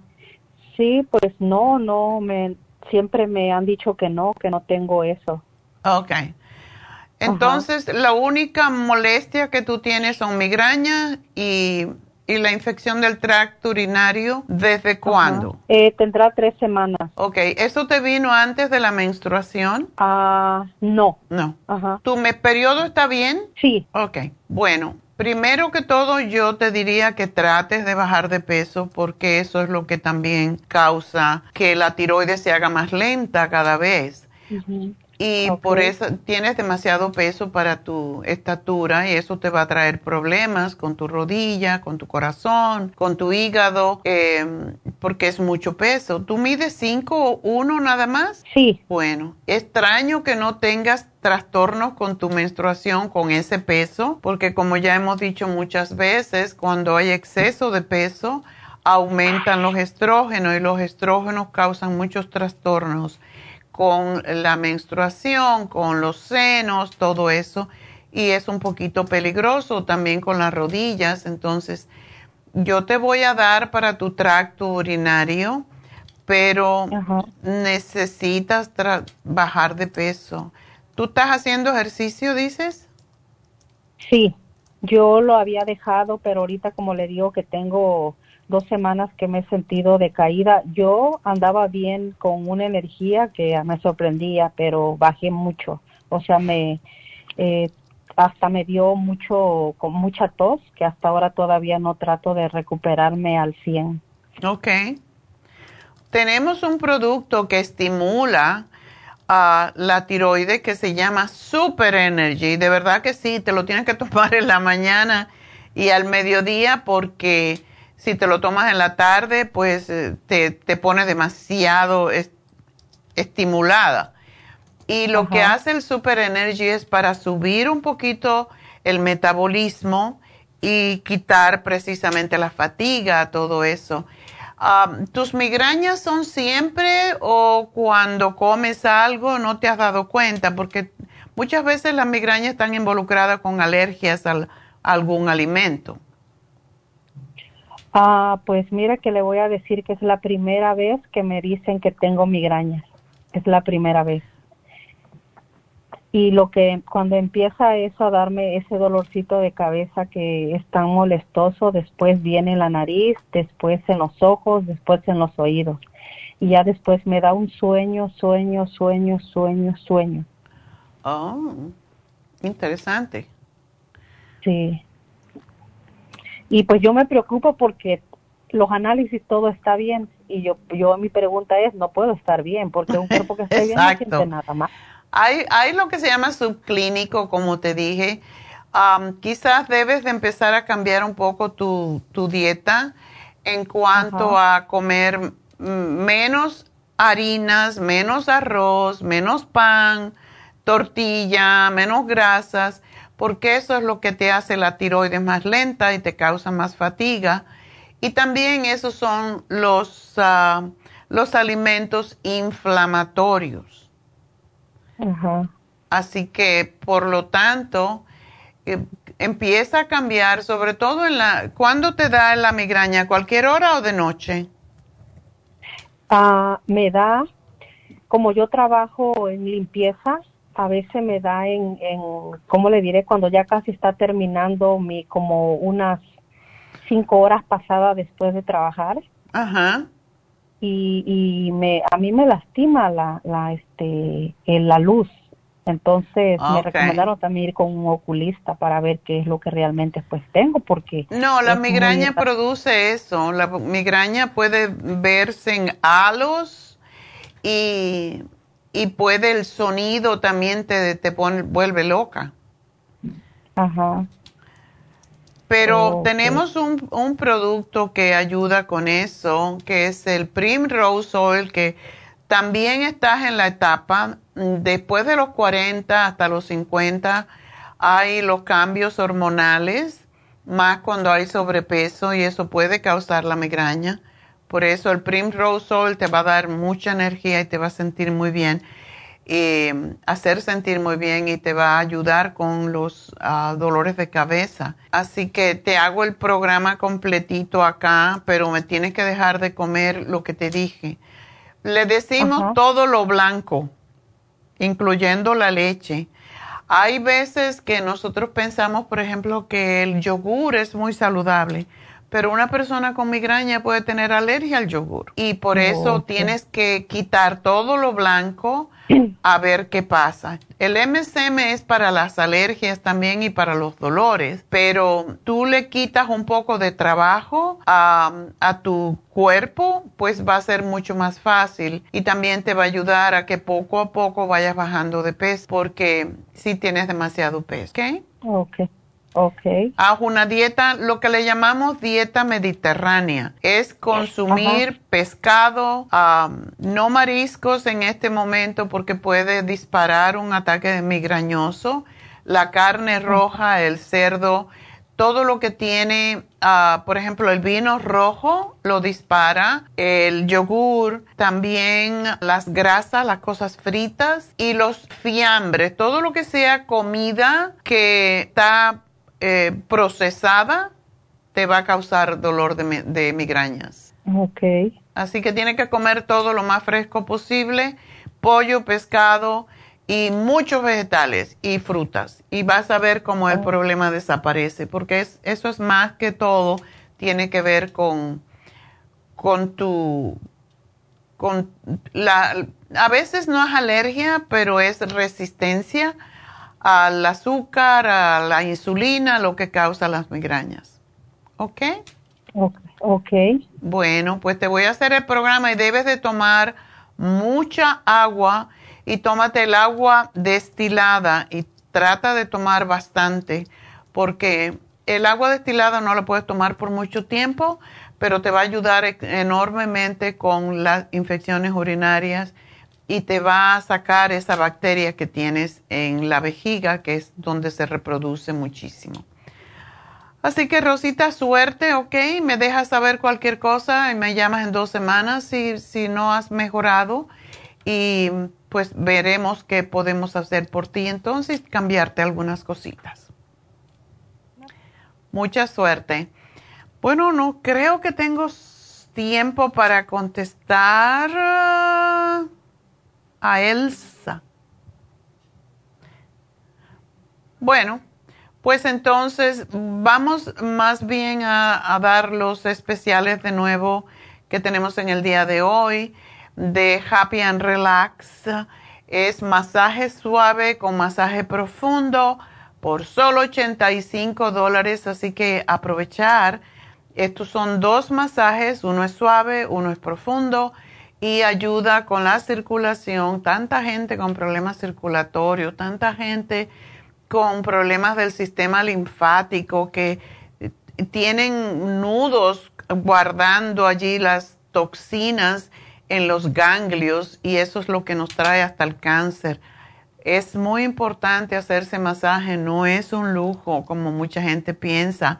[SPEAKER 5] Sí, pues no, no, me, siempre me han dicho que no, que no tengo eso.
[SPEAKER 3] Ok. Entonces, la única molestia que tú tienes son migrañas y, y la infección del tracto urinario. ¿Desde cuándo?
[SPEAKER 5] Eh, tendrá tres semanas.
[SPEAKER 3] Ok, ¿eso te vino antes de la menstruación?
[SPEAKER 5] Ah, no.
[SPEAKER 3] No. Ajá. ¿Tu periodo está bien?
[SPEAKER 5] Sí.
[SPEAKER 3] Ok, bueno. Primero que todo, yo te diría que trates de bajar de peso porque eso es lo que también causa que la tiroides se haga más lenta cada vez. y por eso tienes demasiado peso para tu estatura y eso te va a traer problemas con tu rodilla, con tu corazón, con tu hígado, em, porque es mucho peso. ¿Tú mides 5 o 1 nada más?
[SPEAKER 5] Sí.
[SPEAKER 3] Bueno, extraño que no tengas trastornos con tu menstruación con ese peso, porque como ya hemos dicho muchas veces, cuando hay exceso de peso, aumentan los estrógenos y los estrógenos causan muchos trastornos con la menstruación, con los senos, todo eso, y es un poquito peligroso también con las rodillas. Entonces, yo te voy a dar para tu tracto urinario, pero necesitas bajar de peso. ¿Tú estás haciendo ejercicio, dices?
[SPEAKER 5] Sí, yo lo había dejado, pero ahorita como le digo que tengo dos semanas que me he sentido decaída. Yo andaba bien con una energía que me sorprendía, pero bajé mucho. O sea, me eh, hasta me dio mucho con mucha tos que hasta ahora todavía no trato de recuperarme al 100.
[SPEAKER 3] Ok. Tenemos un producto que estimula a la tiroide que se llama Super Energy. De verdad que sí, te lo tienes que [laughs] tomar en la mañana y al mediodía porque si te lo tomas en la tarde, pues eh, te, te pone demasiado estimulada. Y lo que hace el Super Energy es para subir un poquito el metabolismo y quitar precisamente la fatiga, todo eso. ¿Tus migrañas son siempre o cuando comes algo no te has dado cuenta? Porque muchas veces las migrañas están involucradas con alergias a algún alimento.
[SPEAKER 5] Ah, pues mira que le voy a decir que es la primera vez que me dicen que tengo migrañas. Es la primera vez. Y lo que cuando empieza eso a darme ese dolorcito de cabeza que es tan molestoso, después viene en la nariz, después en los ojos, después en los oídos. Y ya después me da un sueño, sueño, sueño, sueño, sueño.
[SPEAKER 3] Oh, interesante.
[SPEAKER 5] Sí. Y pues yo me preocupo porque los análisis todo está bien y yo yo mi pregunta es no puedo estar bien porque un cuerpo que está bien no siente nada más.
[SPEAKER 3] Hay, hay lo que se llama subclínico, como te dije. quizás debes de empezar a cambiar un poco tu, tu dieta en cuanto a comer menos harinas, menos arroz, menos pan, tortilla, menos grasas porque eso es lo que te hace la tiroides más lenta y te causa más fatiga. Y también esos son los, ah, los alimentos inflamatorios. Así que, por lo tanto, eh, empieza a cambiar, sobre todo en la... ¿Cuándo te da la migraña? ¿Cualquier hora o de noche?
[SPEAKER 5] Ah, me da, como yo trabajo en limpieza, a veces me da en, en, ¿cómo le diré? Cuando ya casi está terminando mi, como unas cinco horas pasadas después de trabajar.
[SPEAKER 3] Ajá.
[SPEAKER 5] Y, y me, a mí me lastima la, la, este, la luz. Entonces me recomendaron también ir con un oculista para ver qué es lo que realmente pues tengo porque...
[SPEAKER 3] No, la migraña produce eso. La migraña puede verse en halos y y puede el sonido también te, te pone, vuelve loca.
[SPEAKER 5] Ajá.
[SPEAKER 3] Pero tenemos un, un, producto que ayuda con eso, que es el Primrose Oil, que también estás en la etapa, después de los 40 hasta los 50, hay los cambios hormonales, más cuando hay sobrepeso y eso puede causar la migraña. Por eso el Primrose Oil te va a dar mucha energía y te va a sentir muy bien. Y hacer sentir muy bien y te va a ayudar con los ah, dolores de cabeza. Así que te hago el programa completito acá, pero me tienes que dejar de comer lo que te dije. Le decimos todo lo blanco, incluyendo la leche. Hay veces que nosotros pensamos, por ejemplo, que el yogur es muy saludable, pero una persona con migraña puede tener alergia al yogur y por eso tienes que quitar todo lo blanco a ver qué pasa. El MSM es para las alergias también y para los dolores, pero tú le quitas un poco de trabajo a, a tu cuerpo, pues va a ser mucho más fácil y también te va a ayudar a que poco a poco vayas bajando de peso porque si tienes demasiado peso, ¿ok?
[SPEAKER 5] Ok. Okay.
[SPEAKER 3] Haz una dieta, lo que le llamamos dieta mediterránea. Es consumir pescado, no mariscos en este momento porque puede disparar un ataque migrañoso. La carne roja, el cerdo, todo lo que tiene, ah, por ejemplo, el vino rojo lo dispara, el yogur, también las grasas, las cosas fritas y los fiambres, todo lo que sea comida que está eh, procesada te va a causar dolor de, de migrañas.
[SPEAKER 5] Ok.
[SPEAKER 3] Así que tiene que comer todo lo más fresco posible, pollo, pescado y muchos vegetales y frutas. Y vas a ver cómo el oh. problema desaparece, porque es, eso es más que todo, tiene que ver con, con tu, con la, a veces no es alergia, pero es resistencia al azúcar, a la insulina, lo que causa las migrañas. ¿Ok?
[SPEAKER 5] Ok.
[SPEAKER 3] Bueno, pues te voy a hacer el programa y debes de tomar mucha agua y tómate el agua destilada y trata de tomar bastante porque el agua destilada no la puedes tomar por mucho tiempo, pero te va a ayudar enormemente con las infecciones urinarias y te va a sacar esa bacteria que tienes en la vejiga, que es donde se reproduce muchísimo. Así que Rosita, suerte, ¿ok? Me dejas saber cualquier cosa y me llamas en dos semanas si, si no has mejorado y pues veremos qué podemos hacer por ti entonces, cambiarte algunas cositas. Mucha suerte. Bueno, no creo que tengo tiempo para contestar a Elsa. Bueno, pues entonces vamos más bien a, dar los especiales de nuevo que tenemos en el día de hoy de Happy and Relax. Es masaje suave con masaje profundo por solo 85 dólares, así que aprovechar. Estos son dos masajes, uno es suave, uno es profundo y ayuda con la circulación. Tanta gente con problemas circulatorios, tanta gente con problemas del sistema linfático que tienen nudos guardando allí las toxinas en los ganglios y eso es lo que nos trae hasta el cáncer. Es muy importante hacerse masaje, no es un lujo como mucha gente piensa,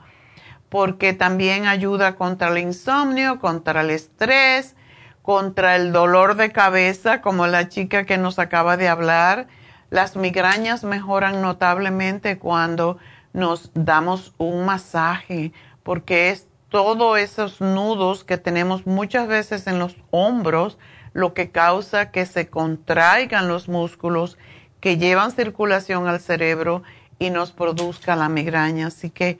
[SPEAKER 3] porque también ayuda contra el insomnio, contra el estrés, contra el dolor de cabeza, como la chica que nos acaba de hablar. Las migrañas mejoran notablemente cuando nos damos un masaje, porque es todos esos nudos que tenemos muchas veces en los hombros lo que causa que se contraigan los músculos que llevan circulación al cerebro y nos produzca la migraña. Así que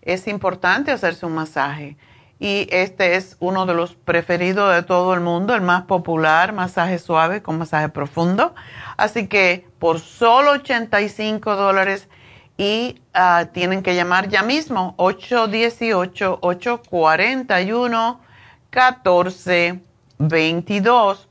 [SPEAKER 3] es importante hacerse un masaje y este es uno de los preferidos de todo el mundo, el más popular, masaje suave con masaje profundo. Así que por solo 85 dólares y ah, tienen que llamar ya mismo 818-841-1422.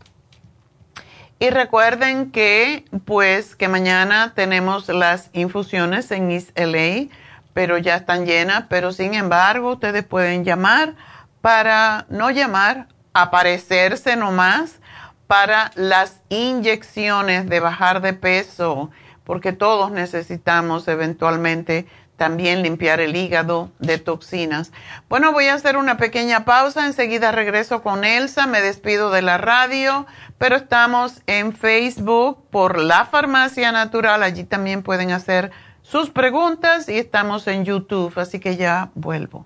[SPEAKER 3] Y recuerden que pues que mañana tenemos las infusiones en East LA pero ya están llenas, pero sin embargo ustedes pueden llamar para no llamar, aparecerse nomás para las inyecciones de bajar de peso, porque todos necesitamos eventualmente también limpiar el hígado de toxinas. Bueno, voy a hacer una pequeña pausa, enseguida regreso con Elsa, me despido de la radio, pero estamos en Facebook por La Farmacia Natural, allí también pueden hacer sus preguntas y estamos en YouTube, así que ya vuelvo.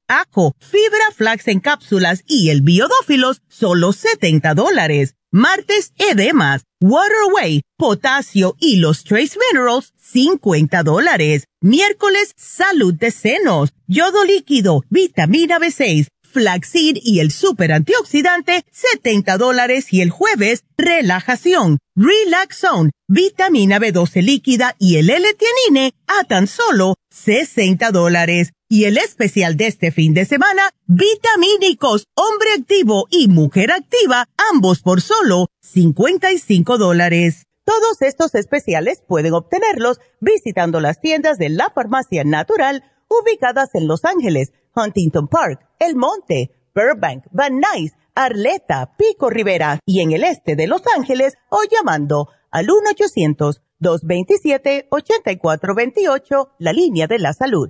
[SPEAKER 4] ajo, fibra flax en cápsulas y el biodófilos, solo 70 dólares. Martes, edemas, Waterway, potasio y los trace minerals, 50 dólares. Miércoles, salud de senos, yodo líquido, vitamina B6, flaxseed y el super antioxidante, 70 dólares. Y el jueves, relajación, relaxone, vitamina B12 líquida y el L-tianine a tan solo 60 dólares. Y el especial de este fin de semana, vitamínicos, hombre activo y mujer activa, ambos por solo 55 dólares. Todos estos especiales pueden obtenerlos visitando las tiendas de la farmacia natural ubicadas en Los Ángeles, Huntington Park, El Monte, Burbank, Van Nuys, Arleta, Pico Rivera y en el este de Los Ángeles o llamando al 1-800-227-8428, la línea de la salud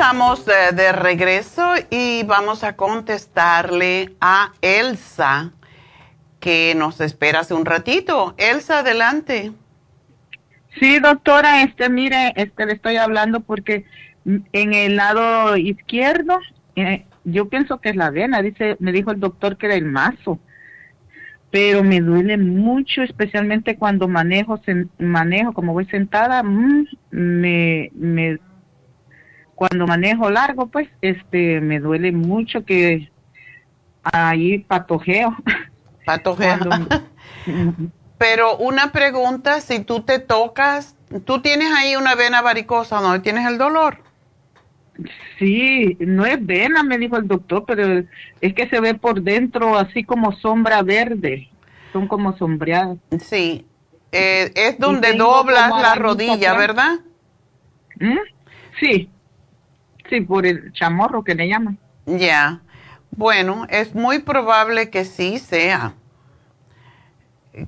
[SPEAKER 3] Estamos de, regreso y vamos a contestarle a Elsa, que nos espera hace un ratito. Elsa, adelante.
[SPEAKER 8] Sí, doctora, este, mire, este, le estoy hablando porque en el lado izquierdo, eh, yo pienso que es la vena, dice, me dijo el doctor que era el mazo, pero me duele mucho, especialmente cuando manejo, manejo, como voy sentada, mm, me, me cuando manejo largo, pues, este, me duele mucho que ahí patojeo. [laughs]
[SPEAKER 3] Patojeo. Pero una pregunta, si tú te tocas, tú tienes ahí una vena varicosa, ¿no? ¿Tienes el dolor?
[SPEAKER 8] Sí, no es vena, me dijo el doctor, pero es que se ve por dentro así como sombra verde, son como sombreadas.
[SPEAKER 3] Sí, Eh, es donde doblas la rodilla. ¿verdad?
[SPEAKER 8] ¿Mm? Sí, sí, por el chamorro que le llaman.
[SPEAKER 3] Ya. Bueno, es muy probable que sí sea.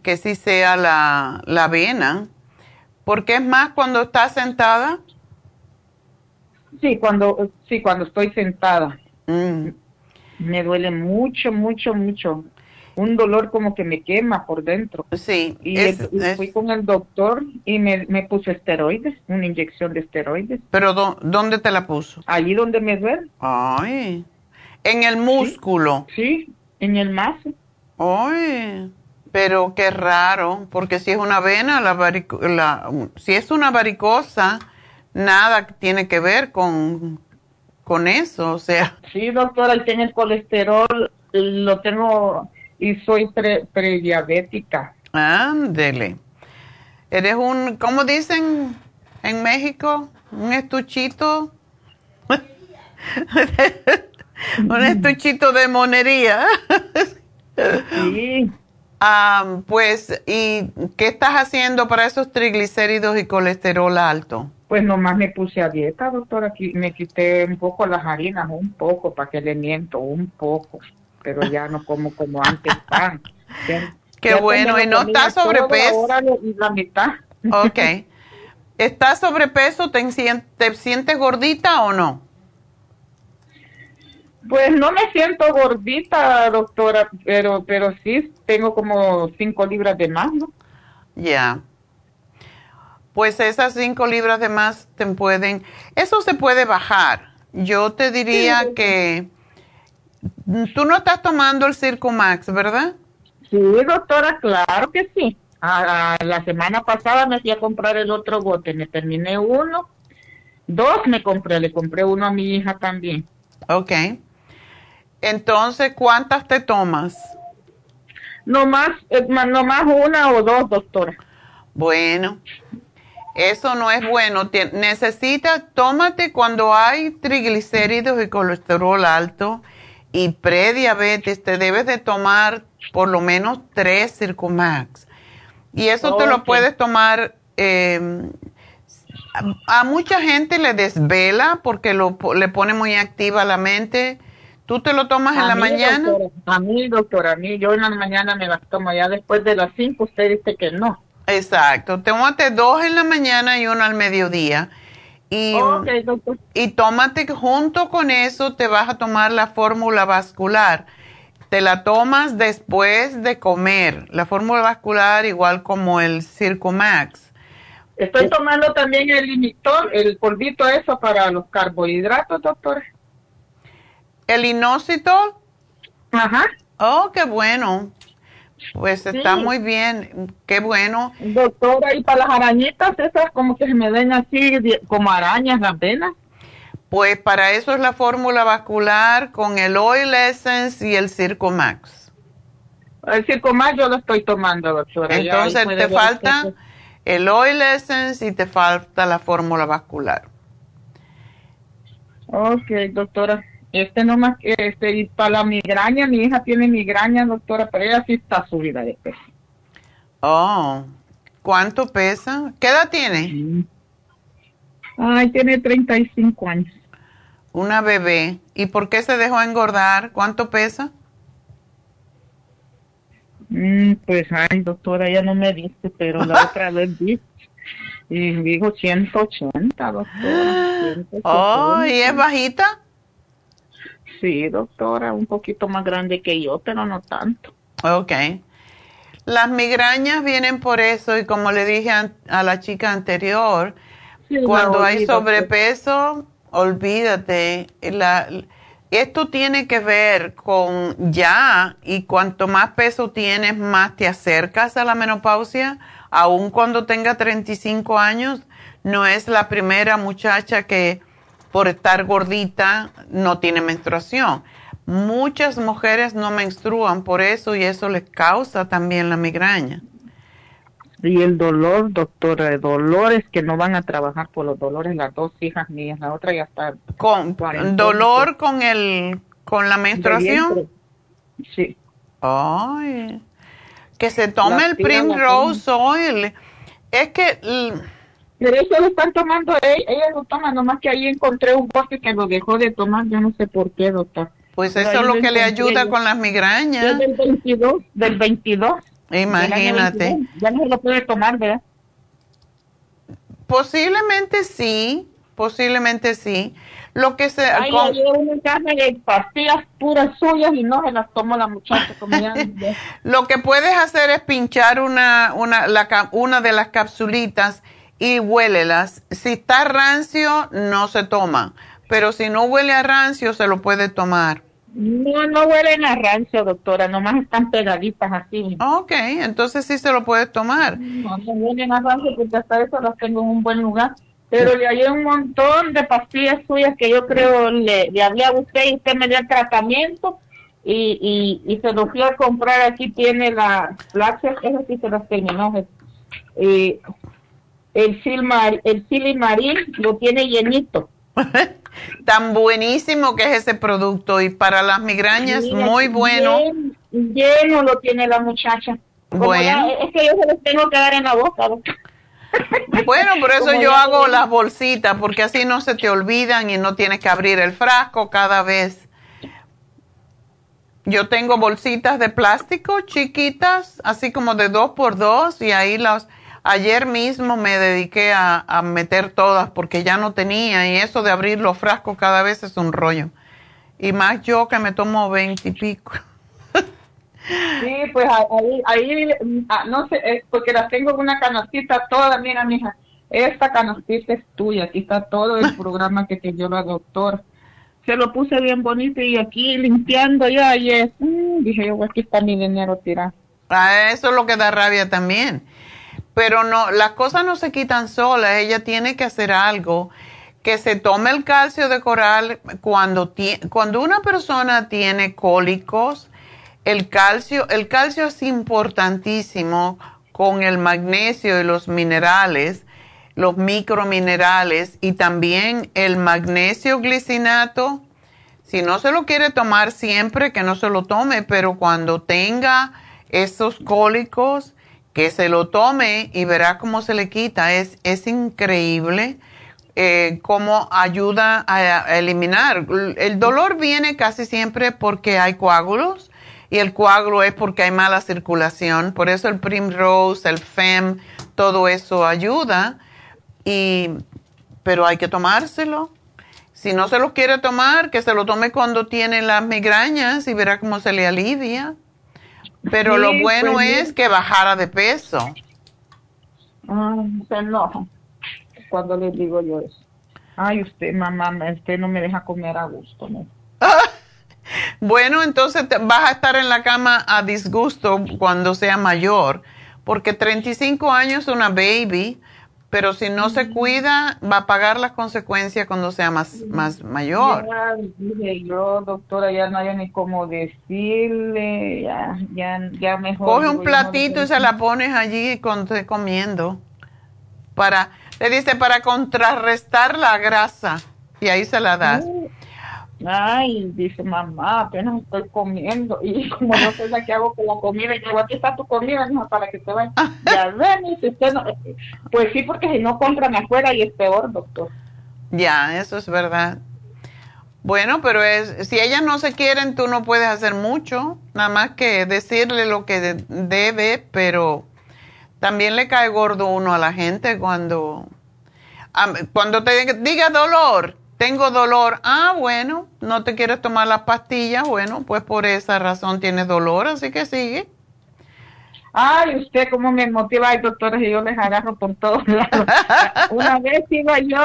[SPEAKER 3] Que sí sea la, la vena. Porque es más cuando estás sentada.
[SPEAKER 8] Sí, cuando, sí, cuando estoy sentada.
[SPEAKER 3] Mm.
[SPEAKER 8] Me duele mucho, mucho, mucho. Un dolor como que me quema por dentro.
[SPEAKER 3] Sí,
[SPEAKER 8] Y,
[SPEAKER 3] es-
[SPEAKER 8] el- y
[SPEAKER 3] es-
[SPEAKER 8] fui con el doctor y me, me puso esteroides, una inyección de esteroides.
[SPEAKER 3] Pero ¿dó- ¿dónde te la puso?
[SPEAKER 8] Allí donde me duele.
[SPEAKER 3] Ay. En el músculo.
[SPEAKER 8] Sí, en el mazo.
[SPEAKER 3] Ay. Pero qué raro, porque si es una vena, la, varico- la si es una varicosa, nada tiene que ver con, con eso, o sea.
[SPEAKER 8] Sí, doctora, tiene el colesterol, lo tengo y soy pre- prediabética.
[SPEAKER 3] Ándele. Eres un, ¿cómo dicen en México? Un estuchito. [laughs] un estuchito de monería.
[SPEAKER 8] Sí. [laughs]
[SPEAKER 3] Ah, pues, ¿y qué estás haciendo para esos triglicéridos y colesterol alto?
[SPEAKER 8] Pues nomás me puse a dieta, doctora, me quité un poco las harinas, un poco, para que le miento, un poco, pero ya no como como antes pan. Ya- [laughs]
[SPEAKER 3] Qué
[SPEAKER 8] ya
[SPEAKER 3] bueno, y no estás sobrepeso.
[SPEAKER 8] ahora la mitad. [laughs]
[SPEAKER 3] Ok. ¿Estás sobrepeso? ¿Te, te sientes gordita o no?
[SPEAKER 8] Pues no me siento gordita, doctora, pero pero sí tengo como cinco libras de más, ¿no?
[SPEAKER 3] Ya. Pues esas cinco libras de más te pueden, eso se puede bajar. Yo te diría que tú no estás tomando el Circo Max, ¿verdad?
[SPEAKER 8] Sí, doctora, claro que sí. A- la semana pasada me fui a comprar el otro bote, me terminé uno, dos me compré, le compré uno a mi hija también.
[SPEAKER 3] Ok. Entonces, ¿cuántas te tomas?
[SPEAKER 8] No más, eh, no más una o dos, doctora.
[SPEAKER 3] Bueno, eso no es bueno. Necesitas, tómate cuando hay triglicéridos y colesterol alto y prediabetes, te debes de tomar por lo menos tres Circumax. Y eso te lo puedes tomar, eh, a, a mucha gente le desvela porque lo, le pone muy activa la mente. ¿Tú te lo tomas en
[SPEAKER 8] A
[SPEAKER 3] la
[SPEAKER 8] mí,
[SPEAKER 3] mañana?
[SPEAKER 8] doctora, a mí, doctora, a mí, yo en la mañana me las tomo, ya después de las cinco usted dice que no.
[SPEAKER 3] Exacto, tómate dos en la mañana y uno al mediodía. Y,
[SPEAKER 8] Ok, doctor.
[SPEAKER 3] y tómate junto con eso, te vas a tomar la fórmula vascular. Te la tomas después de comer. La fórmula vascular igual como el Circumax.
[SPEAKER 8] Estoy tomando también el limitol, el polvito eso para los carbohidratos, doctora.
[SPEAKER 3] ¿El inositol?
[SPEAKER 8] Ajá.
[SPEAKER 3] Oh, qué bueno. Pues está
[SPEAKER 8] Sí.
[SPEAKER 3] muy bien. Qué bueno.
[SPEAKER 8] Doctora, y para las arañitas, esas como que se me ven así, como arañas las venas.
[SPEAKER 3] Pues para eso es la fórmula vascular con el Oil Essence y el Circumax.
[SPEAKER 8] El circomás yo lo estoy tomando, doctora.
[SPEAKER 3] Entonces te falta el Oil Essence y te falta la fórmula vascular.
[SPEAKER 8] Ok, doctora. Este nomás, este, y para la migraña, mi hija tiene migraña, doctora, pero ella sí está subida de peso.
[SPEAKER 3] Oh, ¿cuánto pesa? ¿Qué edad tiene?
[SPEAKER 8] Ay, tiene 35 años.
[SPEAKER 3] Una bebé. ¿Y por qué se dejó engordar? ¿Cuánto pesa?
[SPEAKER 8] Mm, pues, ay, doctora, ya no me dice, pero la [laughs] otra vez vi. Y dijo 180, doctora. 180. [gasps]
[SPEAKER 3] Oh, ¿y es bajita?
[SPEAKER 8] Sí, doctora, un poquito más grande que yo, pero no tanto.
[SPEAKER 3] Ok. Las migrañas vienen por eso y como le dije a la chica anterior,
[SPEAKER 8] Sí,
[SPEAKER 3] cuando hay sobrepeso, olvídate. La, esto tiene que ver con ya y cuanto más peso tienes, más te acercas a la menopausia, aun cuando tenga 35 años. No es la primera muchacha que por estar gordita no tiene menstruación. Muchas mujeres no menstruan por eso y eso les causa también la migraña.
[SPEAKER 8] Y el dolor, doctora, el dolor es que no van a trabajar por los dolores las dos hijas mías, la otra ya está.
[SPEAKER 3] Con dolor con el con la menstruación.
[SPEAKER 8] Sí.
[SPEAKER 3] Ay. que se tome el Primrose Oil. Es que...
[SPEAKER 8] Pero eso lo están tomando, ella, ella lo toma, nomás que ahí encontré un bosque que lo dejó de tomar, yo no sé por qué, doctor.
[SPEAKER 3] Pues eso es lo que le ayuda con las migrañas.
[SPEAKER 8] del 22, del 22.
[SPEAKER 3] Imagínate.
[SPEAKER 8] Ya no se lo puede tomar, ¿verdad?
[SPEAKER 3] Posiblemente sí, posiblemente sí. Lo que se...
[SPEAKER 8] Hay con... una caja de pastillas puras suyas y no se las tomó la muchacha. Como ya, [laughs]
[SPEAKER 3] lo que puedes hacer es pinchar una, una, la, una de las capsulitas y huélelas. Si está rancio, no se toma. Pero si no huele a rancio, se lo puede tomar.
[SPEAKER 8] No, no huelen a rancio, doctora, nomás están pegaditas así.
[SPEAKER 3] Ok, entonces sí se lo puedes tomar.
[SPEAKER 8] No, no huelen a rancio porque hasta eso las tengo en un buen lugar. Pero le hay un montón de pastillas suyas que yo creo le, le hablé a usted y usted me dio el tratamiento y, y, y se lo fui a comprar. Aquí tiene la Flaxer, eso sí se las terminó. Eh, el, silmar, el silimarín lo tiene llenito. [laughs]
[SPEAKER 3] Tan buenísimo que es ese producto y para las migrañas muy bueno.
[SPEAKER 8] lleno lo tiene la muchacha. bueno. es que yo se los tengo que dar en la boca. [laughs]
[SPEAKER 3] Bueno, por eso yo hago las bolsitas, porque así no se te olvidan y no tienes que abrir el frasco cada vez. Yo tengo bolsitas de plástico chiquitas, así como de dos por dos, y ahí las Ayer mismo me dediqué a, meter todas porque ya no tenía y eso de abrir los frascos cada vez es un rollo. Y más yo que me tomo veinte y pico.
[SPEAKER 8] Sí, pues ahí, ahí ah, no sé, porque las tengo en una canastita toda, mira, mija, esta canastita es tuya, aquí está todo el programa que te dio la doctora. Se lo puse bien bonito y aquí limpiando ya, y es, mm, dije yo, aquí está mi dinero tirado.
[SPEAKER 3] Ah, eso es lo que da rabia también. Pero no, las cosas no se quitan solas, ella tiene que hacer algo. Que se tome el calcio de coral cuando, cuando una persona tiene cólicos, el calcio, el calcio es importantísimo con el magnesio y los minerales, los microminerales y también el magnesio glicinato. Si no se lo quiere tomar siempre, que no se lo tome, pero cuando tenga esos cólicos, que se lo tome y verá cómo se le quita. Es, es increíble eh, cómo ayuda a, eliminar. El dolor viene casi siempre porque hay coágulos y el coágulo es porque hay mala circulación. Por eso el Primrose, el FEM, todo eso ayuda. Y, pero hay que tomárselo. Si no se lo quiere tomar, que se lo tome cuando tiene las migrañas y verá cómo se le alivia. Pero lo bueno pues, es que bajara de peso.
[SPEAKER 8] Ah, se enoja cuando le digo yo eso. Ay, usted, mamá, usted no me deja comer a gusto, ¿no? [laughs]
[SPEAKER 3] bueno, entonces vas a estar en la cama a disgusto cuando sea mayor, porque 35 años una baby pero si no se cuida, va a pagar las consecuencias cuando sea más, más mayor.
[SPEAKER 8] Ya dije yo, doctora, ya no hay ni cómo decirle, ya, ya, ya mejor.
[SPEAKER 3] Coge un platito y se la pones allí cuando esté comiendo. Para, le dice, para contrarrestar la grasa. Y ahí se la das.
[SPEAKER 8] Ay, dice mamá, apenas estoy comiendo. Y [laughs] como no sé la que hago con la comida, y digo, aquí está tu comida, para que te vaya. ya ven, y usted no, pues sí, porque si no compran afuera y es peor, doctor.
[SPEAKER 3] Ya, eso es verdad. Bueno, pero es, si ellas no se quieren, tú no puedes hacer mucho, nada más que decirle lo que debe, pero también le cae gordo uno a la gente cuando, cuando te diga dolor tengo dolor. Ah, bueno, no te quieres tomar las pastillas. Bueno, pues por esa razón tienes dolor, así que sigue.
[SPEAKER 8] Ay, usted cómo me motiva, ay, doctores, y yo les agarro por todos lados. [laughs] Una vez iba yo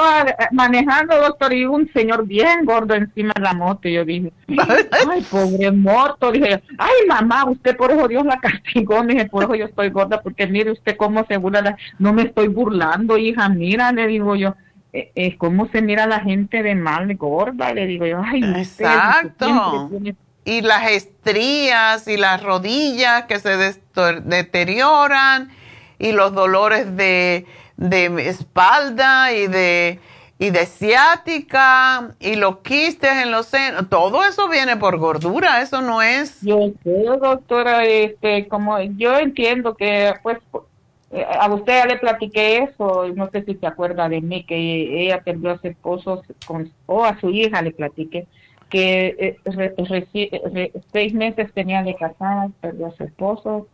[SPEAKER 8] manejando, doctor, y un señor bien gordo encima de la moto, y yo dije, [laughs] ay, pobre muerto, dije, ay, mamá, usted por eso Dios la castigó, dije, por eso yo estoy gorda, porque mire usted cómo se burla, no me estoy burlando, hija, mira, le digo yo, eh, eh, cómo se mira la gente de mal gorda, le digo yo, ay,
[SPEAKER 3] exacto. Y las estrías y las rodillas que se deterioran y los dolores de, de espalda y de y de ciática y los quistes en los senos, todo eso viene por gordura, eso no es.
[SPEAKER 8] Yo sé, doctora, este, como yo entiendo que pues a usted ya le platiqué eso, no sé si se acuerda de mí, que ella perdió a su esposo con, o a su hija le platiqué, que eh, seis meses tenía de casada, perdió a su esposo,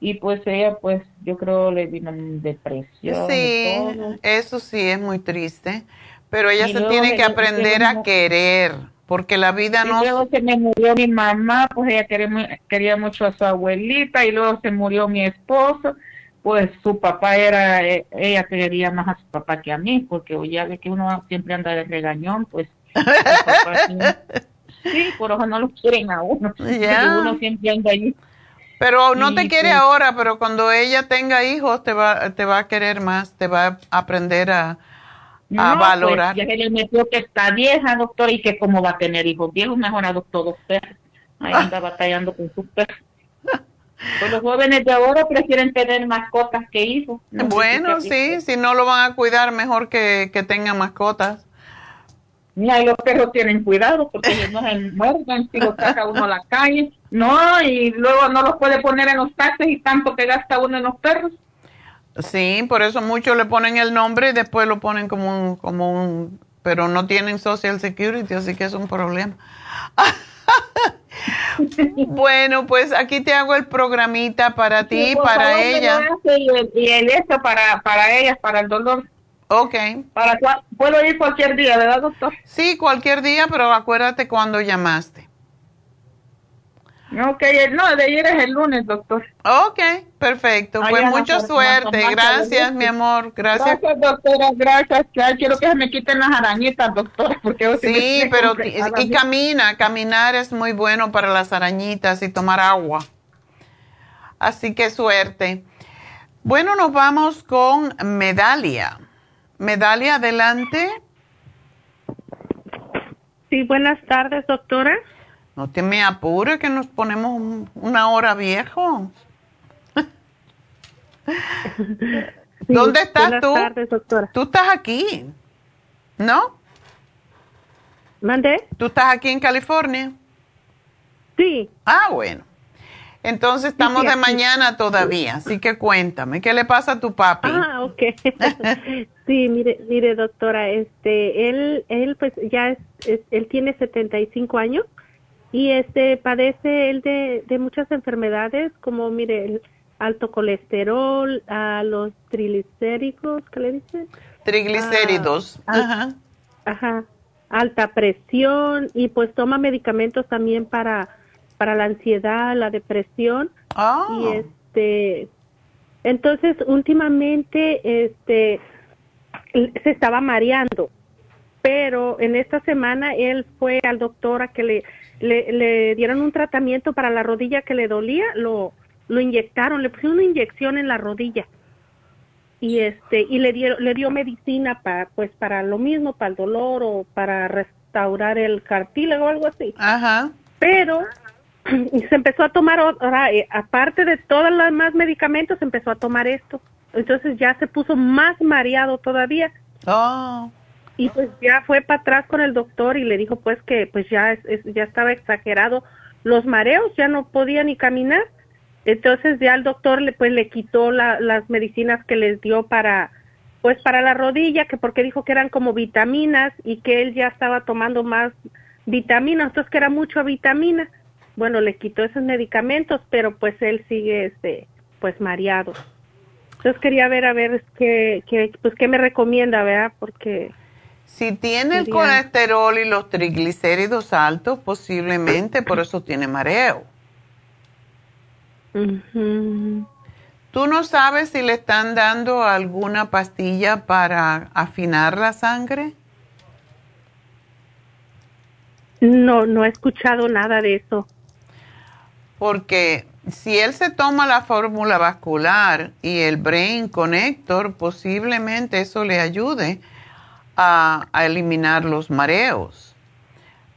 [SPEAKER 8] y pues ella pues yo creo le vino depresión.
[SPEAKER 3] Sí, eso sí es muy triste, pero ella se tiene que aprender a querer, porque la vida no...
[SPEAKER 8] Luego se me murió mi mamá, pues ella quería, quería mucho a su abuelita y luego se murió mi esposo pues su papá era, eh, ella quería más a su papá que a mí, porque ya ve que uno siempre anda de regañón, pues [laughs] sí, por eso no lo quieren a uno, uno siempre anda ahí.
[SPEAKER 3] Pero no te quiere pues ahora, pero cuando ella tenga hijos te va, te va a querer más, te va a aprender a, a pues, valorar.
[SPEAKER 8] ya se le metió que está vieja, doctor, y que como va a tener hijos viejos, mejor adoptó dos perros. Ahí [laughs] anda batallando con sus perros. Pues los jóvenes de ahora prefieren tener mascotas que hijos.
[SPEAKER 3] bueno, sí, si no lo van a cuidar, mejor que, que tengan mascotas.
[SPEAKER 8] Mira, los perros tienen cuidado porque ellos no se muerden si los saca uno a la calle. No, y luego no los puede poner en los taxis y tanto que gasta uno en los perros.
[SPEAKER 3] Sí, por eso muchos le ponen el nombre y después lo ponen como un, como un, pero no tienen Social Security, así que es un problema. [laughs] bueno, pues aquí te hago el programita para ti, para ella.
[SPEAKER 8] Y el, esto para, para ellas, para el dolor.
[SPEAKER 3] Ok.
[SPEAKER 8] Para, puedo ir cualquier día, ¿verdad, doctor?
[SPEAKER 3] Sí, cualquier día, pero acuérdate cuando llamaste.
[SPEAKER 8] Ok, no, de ayer es el lunes, doctor.
[SPEAKER 3] Ok, perfecto. pues mucha suerte. Gracias, mi amor. Gracias.
[SPEAKER 8] Gracias, doctora. Gracias. quiero que se me quiten las arañitas, doctora. Porque
[SPEAKER 3] sí, pero y camina. Caminar es muy bueno para las arañitas y tomar agua. Así que suerte. Bueno, nos vamos con Medalia. Medalia, adelante.
[SPEAKER 9] Sí, buenas tardes, doctora.
[SPEAKER 3] No te me apures que nos ponemos una hora viejo. ¿Dónde estás tú?
[SPEAKER 9] Tardes, doctora.
[SPEAKER 3] Tú estás aquí, ¿no?
[SPEAKER 9] ¿Mande?
[SPEAKER 3] ¿Tú estás aquí en California?
[SPEAKER 9] Sí.
[SPEAKER 3] Ah, bueno. Entonces estamos de mañana todavía, así que cuéntame, ¿qué le pasa a tu papi?
[SPEAKER 9] Ah, ok. [laughs] sí, mire, mire, doctora, este, él, él, pues ya es, él tiene 75 años y este padece él de, de muchas enfermedades como mire el alto colesterol a los triglicéridos qué le dicen
[SPEAKER 3] triglicéridos.
[SPEAKER 9] Ah, ajá. ajá alta presión y pues toma medicamentos también para para la ansiedad la depresión.
[SPEAKER 3] Ah.
[SPEAKER 9] y este entonces últimamente este se estaba mareando pero en esta semana él fue al doctor a que le le, le dieron un tratamiento para la rodilla que le dolía, lo, lo inyectaron, le pusieron una inyección en la rodilla. Y este y le dieron le dio medicina para pues para lo mismo para el dolor o para restaurar el cartílago o algo así.
[SPEAKER 3] Ajá.
[SPEAKER 9] Pero [clears throat] se empezó a tomar ahora eh, aparte de todos los demás medicamentos empezó a tomar esto. Entonces ya se puso más mareado todavía.
[SPEAKER 3] Oh
[SPEAKER 9] y pues ya fue para atrás con el doctor y le dijo pues que pues ya ya estaba exagerado. Los mareos ya no podía ni caminar. Entonces ya el doctor le pues le quitó las medicinas que les dio para pues para la rodilla que porque dijo que eran como vitaminas y que él ya estaba tomando más vitaminas entonces que era mucha vitamina. Bueno le quitó esos medicamentos pero pues él sigue este pues mareado. Entonces quería ver a ver qué, qué pues qué me recomienda verdad porque
[SPEAKER 3] si tiene el colesterol y los triglicéridos altos, posiblemente por eso tiene mareo. ¿Tú no sabes si le están dando alguna pastilla para afinar la sangre?
[SPEAKER 9] No, no he escuchado nada de eso.
[SPEAKER 3] Porque si él se toma la fórmula vascular y el Brain Connector, posiblemente eso le ayude a, eliminar los mareos,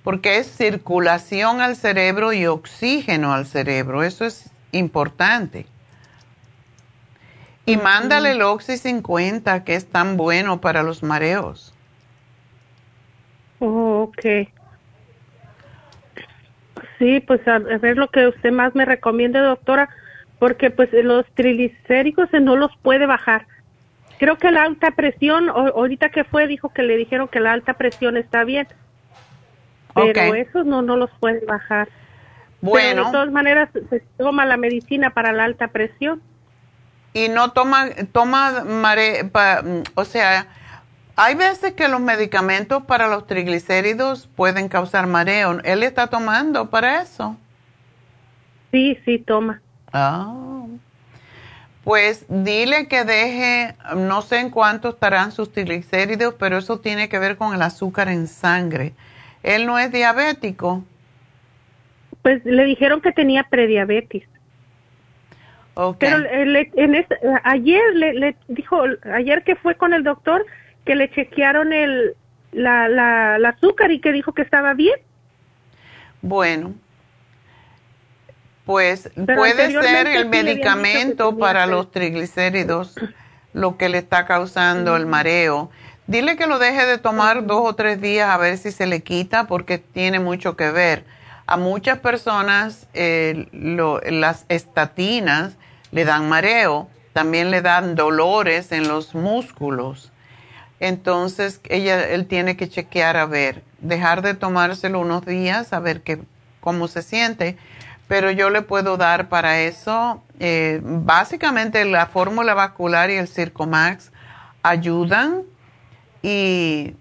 [SPEAKER 3] porque es circulación al cerebro y oxígeno al cerebro, eso es importante. Y mándale el Oxy 50, que es tan bueno para los mareos.
[SPEAKER 9] Oh, ok. Sí, pues a, a ver lo que usted más me recomiende, doctora, porque pues los triglicéridos no los puede bajar. Creo que la alta presión, ahorita que fue, dijo que le dijeron que la alta presión está bien. Pero
[SPEAKER 3] Ok.
[SPEAKER 9] esos no, no los puede bajar.
[SPEAKER 3] Bueno.
[SPEAKER 9] Pero de todas maneras, se toma la medicina para la alta presión.
[SPEAKER 3] y no toma, toma mare, pa- o sea, hay veces que los medicamentos para los triglicéridos pueden causar mareo. ¿Él está tomando para eso?
[SPEAKER 9] Sí, sí, toma.
[SPEAKER 3] Ah. Pues dile que deje, no sé en cuánto estarán sus triglicéridos, pero eso tiene que ver con el azúcar en sangre. Él no es diabético.
[SPEAKER 9] Pues le dijeron que tenía prediabetes.
[SPEAKER 3] Ok.
[SPEAKER 9] Pero eh, le- en es- ayer le, le dijo, ayer que fue con el doctor, que le chequearon el, la, la, el azúcar y que dijo que estaba bien.
[SPEAKER 3] Bueno, pues
[SPEAKER 9] Pero
[SPEAKER 3] puede ser el
[SPEAKER 9] que
[SPEAKER 3] medicamento para los triglicéridos lo que le está causando el mareo. Dile que lo deje de tomar dos o tres días a ver si se le quita porque tiene mucho que ver. A muchas personas eh, lo- las estatinas le dan mareo, también le dan dolores en los músculos. Entonces, ella, él tiene que chequear a ver, dejar de tomárselo unos días a ver qué, cómo se siente. Pero yo le puedo dar para eso, eh, básicamente la fórmula vascular y el Circomax ayudan. Y,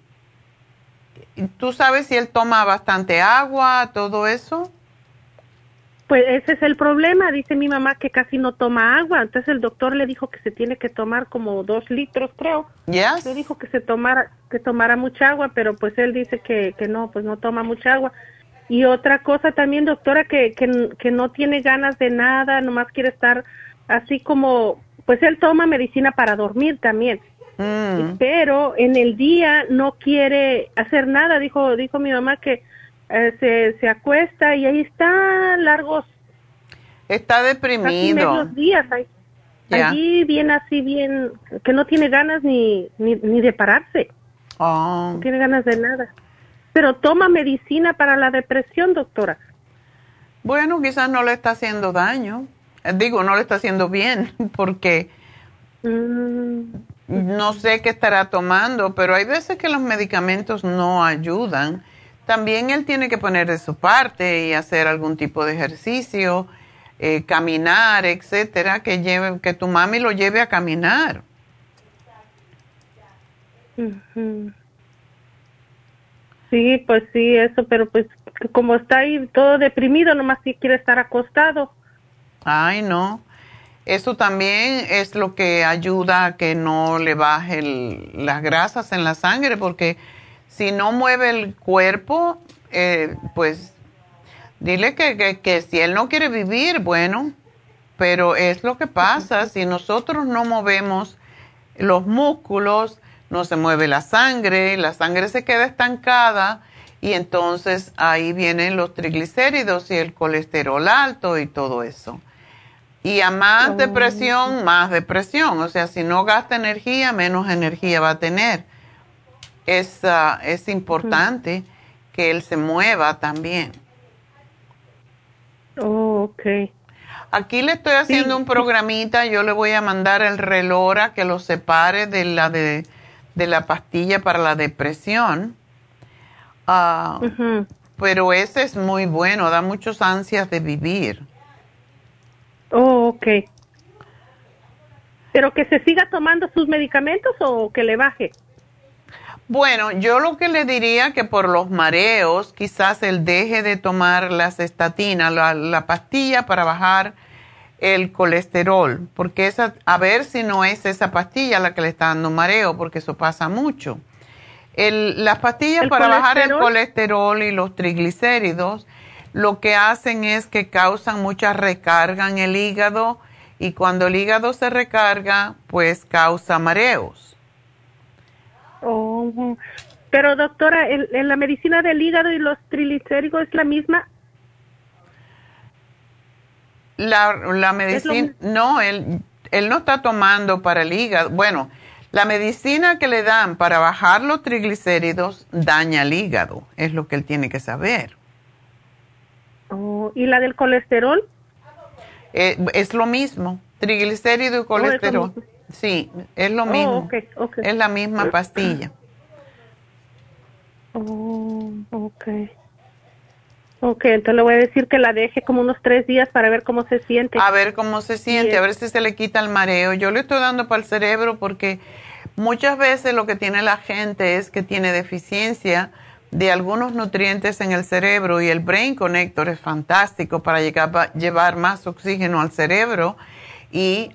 [SPEAKER 3] tú sabes si él toma bastante agua, todo eso.
[SPEAKER 9] Pues ese es el problema, dice mi mamá que casi no toma agua, entonces el doctor le dijo que se tiene que tomar como dos litros, creo.
[SPEAKER 3] Yes.
[SPEAKER 9] Le dijo que se tomara, que tomara mucha agua, pero pues él dice que, que no, pues no toma mucha agua. Y otra cosa también, doctora, que, que, que no tiene ganas de nada, nomás quiere estar así como, pues él toma medicina para dormir también.
[SPEAKER 3] Mm.
[SPEAKER 9] Pero en el día no quiere hacer nada, dijo, dijo mi mamá que eh, se, se acuesta y ahí está largos
[SPEAKER 3] Está
[SPEAKER 9] casi
[SPEAKER 3] deprimido.
[SPEAKER 9] medios días ahí.
[SPEAKER 3] Ya.
[SPEAKER 9] Allí bien así, bien, que no tiene ganas ni, ni, ni de pararse,
[SPEAKER 3] Oh.
[SPEAKER 9] no tiene ganas de nada. Pero toma medicina para la depresión, doctora.
[SPEAKER 3] Bueno, quizás no le está haciendo daño. Eh, Digo, no le está haciendo bien, [laughs] porque
[SPEAKER 9] Mm,
[SPEAKER 3] no sé qué estará tomando, pero hay veces que los medicamentos no ayudan. También él tiene que poner de su parte y hacer algún tipo de ejercicio, eh, caminar, etcétera, que lleve, que tu mami lo lleve a caminar.
[SPEAKER 9] ujú. Sí, pues sí, eso, pero pues como está ahí todo deprimido, nomás sí quiere estar acostado.
[SPEAKER 3] Ay, no. Eso también es lo que ayuda a que no le baje el- las grasas en la sangre, porque si no mueve el cuerpo, eh, pues dile que, que, que si él no quiere vivir, bueno, pero es lo que pasa, si nosotros no movemos los músculos, no se mueve la sangre, la sangre se queda estancada y entonces ahí vienen los triglicéridos y el colesterol alto y todo eso. Y a más depresión, más depresión. O sea, si no gasta energía, menos energía va a tener. Es, ah, es importante que él se mueva también.
[SPEAKER 9] Oh, ok.
[SPEAKER 3] Aquí le estoy haciendo un programita, yo le voy a mandar el relora que lo separe de la de, de la pastilla para la depresión. Ah. Pero ese es muy bueno, da muchos ansias de vivir.
[SPEAKER 9] Oh, ok. ¿Pero que se siga tomando sus medicamentos o que le baje?
[SPEAKER 3] Bueno, yo lo que le diría que por los mareos, quizás él deje de tomar las estatinas, la, la pastilla para bajar el colesterol, porque esa, a ver si no es esa pastilla la que le está dando mareo, porque eso pasa mucho. El, las pastillas
[SPEAKER 9] ¿El
[SPEAKER 3] para bajar el
[SPEAKER 9] colesterol?
[SPEAKER 3] colesterol y los triglicéridos, lo que hacen es que causan mucha recarga en el hígado y cuando el hígado se recarga, pues causa mareos.
[SPEAKER 9] Oh, pero doctora, ¿en, en la medicina del hígado y los triglicéridos es la misma?
[SPEAKER 3] La, la medicina, no, él, él no está tomando para el hígado. Bueno, La medicina que le dan para bajar los triglicéridos daña el hígado, es lo que él tiene que saber.
[SPEAKER 9] Oh, ¿Y la del colesterol?
[SPEAKER 3] Eh, es lo mismo, triglicérido y
[SPEAKER 9] Oh,
[SPEAKER 3] colesterol. sí, es lo
[SPEAKER 9] Oh,
[SPEAKER 3] mismo. Es la misma pastilla.
[SPEAKER 9] Oh, ok. Ok, entonces le voy a decir que la deje como unos tres días para ver cómo se siente.
[SPEAKER 3] A ver cómo se siente,
[SPEAKER 9] Bien.
[SPEAKER 3] a ver si se le quita el mareo. Yo le estoy dando para el cerebro porque muchas veces lo que tiene la gente es que tiene deficiencia de algunos nutrientes en el cerebro y el Brain Connector es fantástico para llegar, llevar más oxígeno al cerebro y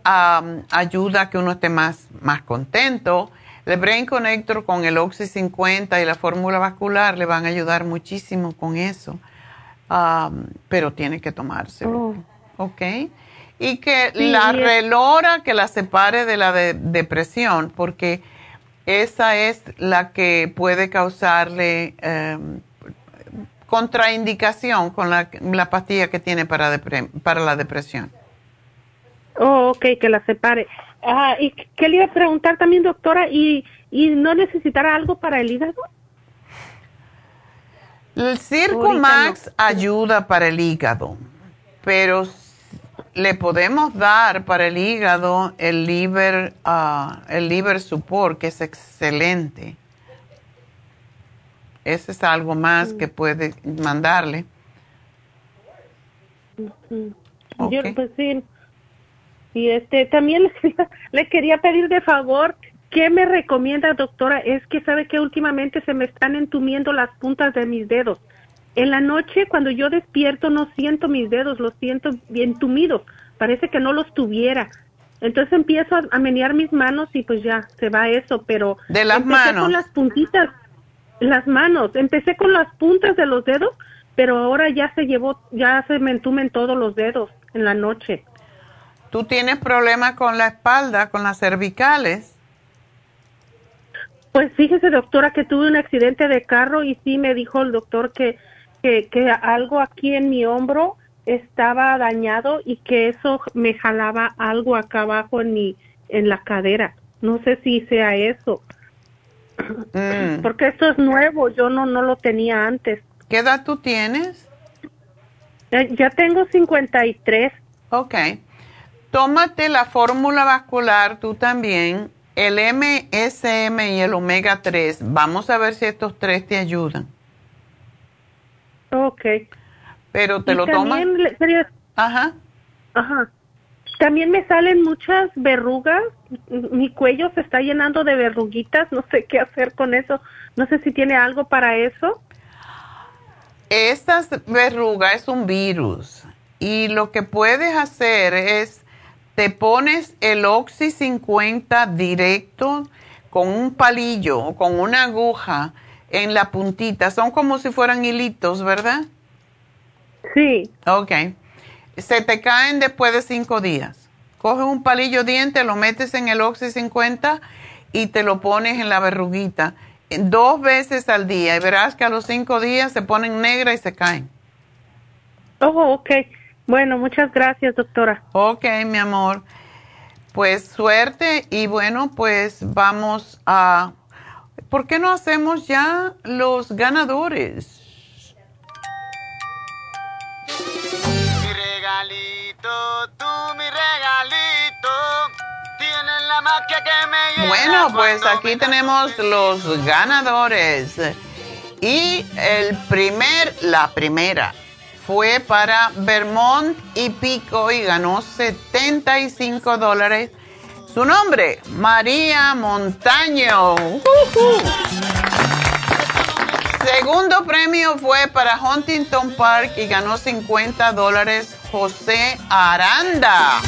[SPEAKER 3] ayuda a que uno esté más, más contento. El Brain Connector con el Oxy 50 y la fórmula vascular le van a ayudar muchísimo con eso. Am, pero tiene que tomárselo. ¿Ok? Y que
[SPEAKER 9] Sí,
[SPEAKER 3] la
[SPEAKER 9] y
[SPEAKER 3] relora que la separe de la de- depresión, porque esa es la que puede causarle em, contraindicación con la, la pastilla que tiene para, depre- para la depresión.
[SPEAKER 9] Oh, ok, que la separe. Ah, ¿y qué le iba a preguntar también, doctora? ¿Y, y no necesitará algo para el hígado?
[SPEAKER 3] El Circo Max ayuda para el hígado, pero le podemos dar para el hígado el liver, ah, el liver support, que es excelente. Ese es algo más que puede mandarle.
[SPEAKER 9] Ujú.
[SPEAKER 3] Ok.
[SPEAKER 9] Yo, pues sí. Y este, también [laughs] le quería pedir de favor, ¿qué me recomienda, doctora? Es que sabe que últimamente se me están entumiendo las puntas de mis dedos. En la noche, cuando yo despierto, no siento mis dedos, los siento bien entumidos. Parece que no los tuviera. Entonces empiezo a, a menear mis manos y pues ya se va eso, pero
[SPEAKER 3] De las
[SPEAKER 9] empecé
[SPEAKER 3] manos.
[SPEAKER 9] con las puntitas, las manos. Empecé con las puntas de los dedos, pero ahora ya se llevó, ya se me entumen todos los dedos en la noche.
[SPEAKER 3] ¿Tú tienes problemas con la espalda, con las cervicales?
[SPEAKER 9] Pues fíjese, doctora, que tuve un accidente de carro y sí me dijo el doctor que, que, que algo aquí en mi hombro estaba dañado y que eso me jalaba algo acá abajo en mi, en la cadera. No sé si sea eso.
[SPEAKER 3] Mm.
[SPEAKER 9] Porque esto es nuevo, yo no, no lo tenía antes.
[SPEAKER 3] ¿Qué edad tú tienes?
[SPEAKER 9] Eh, ya tengo 53.
[SPEAKER 3] Ok. Tómate la fórmula vascular tú también, el MSM y el omega 3. Vamos a ver si estos tres te ayudan.
[SPEAKER 9] Ok.
[SPEAKER 3] Pero te
[SPEAKER 9] Y
[SPEAKER 3] lo tomas.
[SPEAKER 9] también quería-
[SPEAKER 3] Ajá.
[SPEAKER 9] Ajá. También me salen muchas verrugas. Mi cuello se está llenando de verruguitas. No sé qué hacer con eso. No sé si tiene algo para eso.
[SPEAKER 3] Esta verruga es un virus y lo que puedes hacer es te pones el Oxy 50 directo con un palillo o con una aguja en la puntita. Son como si fueran hilitos, ¿verdad?
[SPEAKER 9] Sí.
[SPEAKER 3] Ok. Se te caen después de cinco días. Coges un palillo diente, lo metes en el Oxy 50 y te lo pones en la verruguita dos veces al día y verás que a los cinco días se ponen negras y se caen.
[SPEAKER 9] Oh, ok. Bueno, muchas gracias, doctora.
[SPEAKER 3] Ok, mi amor. Pues suerte y bueno, pues vamos a... ¿Por qué no hacemos ya los ganadores?
[SPEAKER 10] Mi regalito, tú mi regalito, tienes la magia que me llena
[SPEAKER 3] Bueno, pues aquí tenemos los ganadores. Y el primer, la primera, fue para Vermont y Pico y ganó 75 dólares. Su nombre, María Montaño. Segundo premio fue para Huntington Park y ganó 50 dólares José Aranda.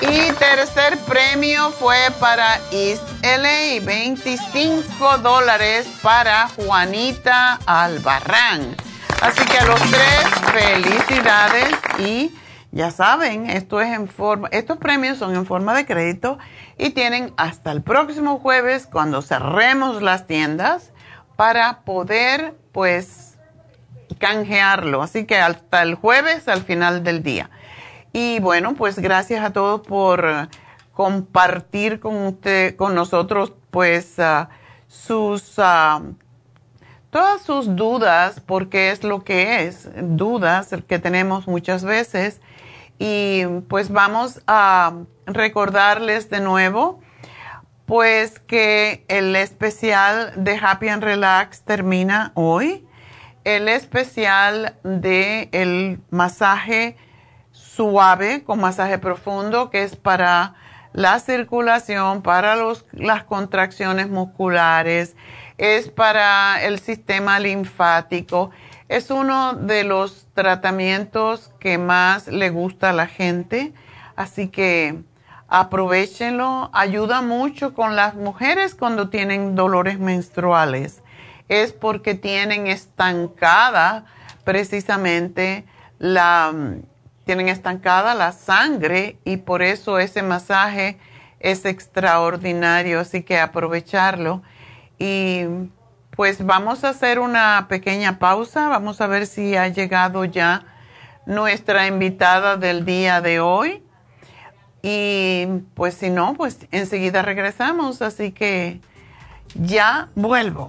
[SPEAKER 3] Y tercer premio fue para East LA, 25 dólares para Juanita Albarrán. Así que a los tres, felicidades y ya saben, esto es en forma, estos premios son en forma de crédito y tienen hasta el próximo jueves cuando cerremos las tiendas para poder pues canjearlo. Así que hasta el jueves al final del día. Y bueno, pues gracias a todos por compartir con usted, con nosotros, pues ah, sus ah, todas sus dudas, porque es lo que es, dudas que tenemos muchas veces. Y pues vamos a recordarles de nuevo, pues que el especial de Happy and Relax termina hoy. El especial de el masaje suave con masaje profundo, que es para la circulación, para los, las contracciones musculares, es para el sistema linfático. Es uno de los tratamientos que más le gusta a la gente, así que aprovechenlo. Ayuda mucho con las mujeres cuando tienen dolores menstruales. Es porque tienen estancada precisamente la tienen estancada la sangre y por eso ese masaje es extraordinario, así que aprovecharlo. Y pues vamos a hacer una pequeña pausa, vamos a ver si ha llegado ya nuestra invitada del día de hoy. Y pues si no, pues enseguida regresamos, así que ya vuelvo.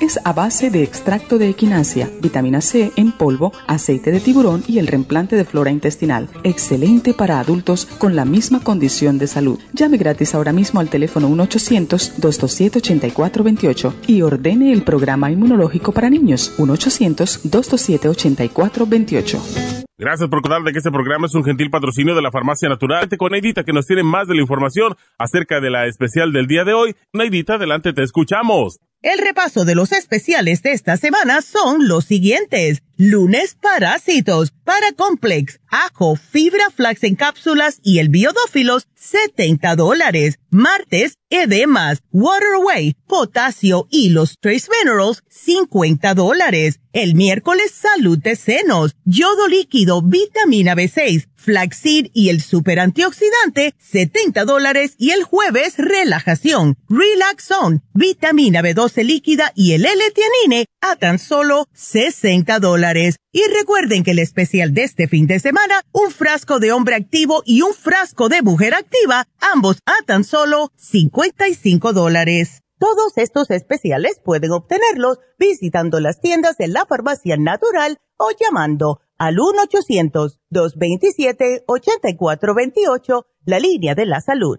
[SPEAKER 11] es a base de extracto de equinacia, vitamina C en polvo, aceite de tiburón y el reemplante de flora intestinal. Excelente para adultos con la misma condición de salud. Llame gratis ahora mismo al teléfono 1-800-227-8428 y ordene el programa inmunológico para niños 1-800-227-8428.
[SPEAKER 12] Gracias por contar de que este programa es un gentil patrocinio de la Farmacia Natural. Con Neidita que nos tiene más de la información acerca de la especial del día de hoy. Neidita, adelante, te escuchamos.
[SPEAKER 4] El repaso de los especiales de esta semana son los siguientes. Lunes, parásitos, paracomplex, ajo, fibra flax en cápsulas y el biodófilos, 70 dólares. Martes, edemas, waterway, potasio y los trace minerals, 50 dólares. El miércoles, salud de senos, yodo líquido, vitamina B6, flaxseed y el super antioxidante, 70 dólares. Y el jueves, relajación, relaxón, vitamina B12 líquida y el L-tianine a tan solo 60 dólares. Y recuerden que el especial de este fin de semana, un frasco de hombre activo y un frasco de mujer activa, ambos a tan solo 55 dólares. Todos estos especiales pueden obtenerlos visitando las tiendas de la farmacia natural o llamando al 1-800-227-8428, la línea de la salud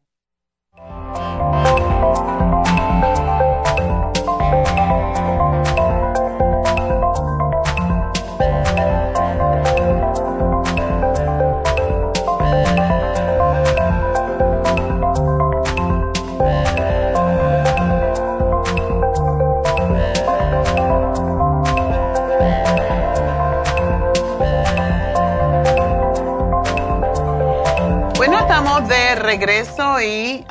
[SPEAKER 3] Regreso y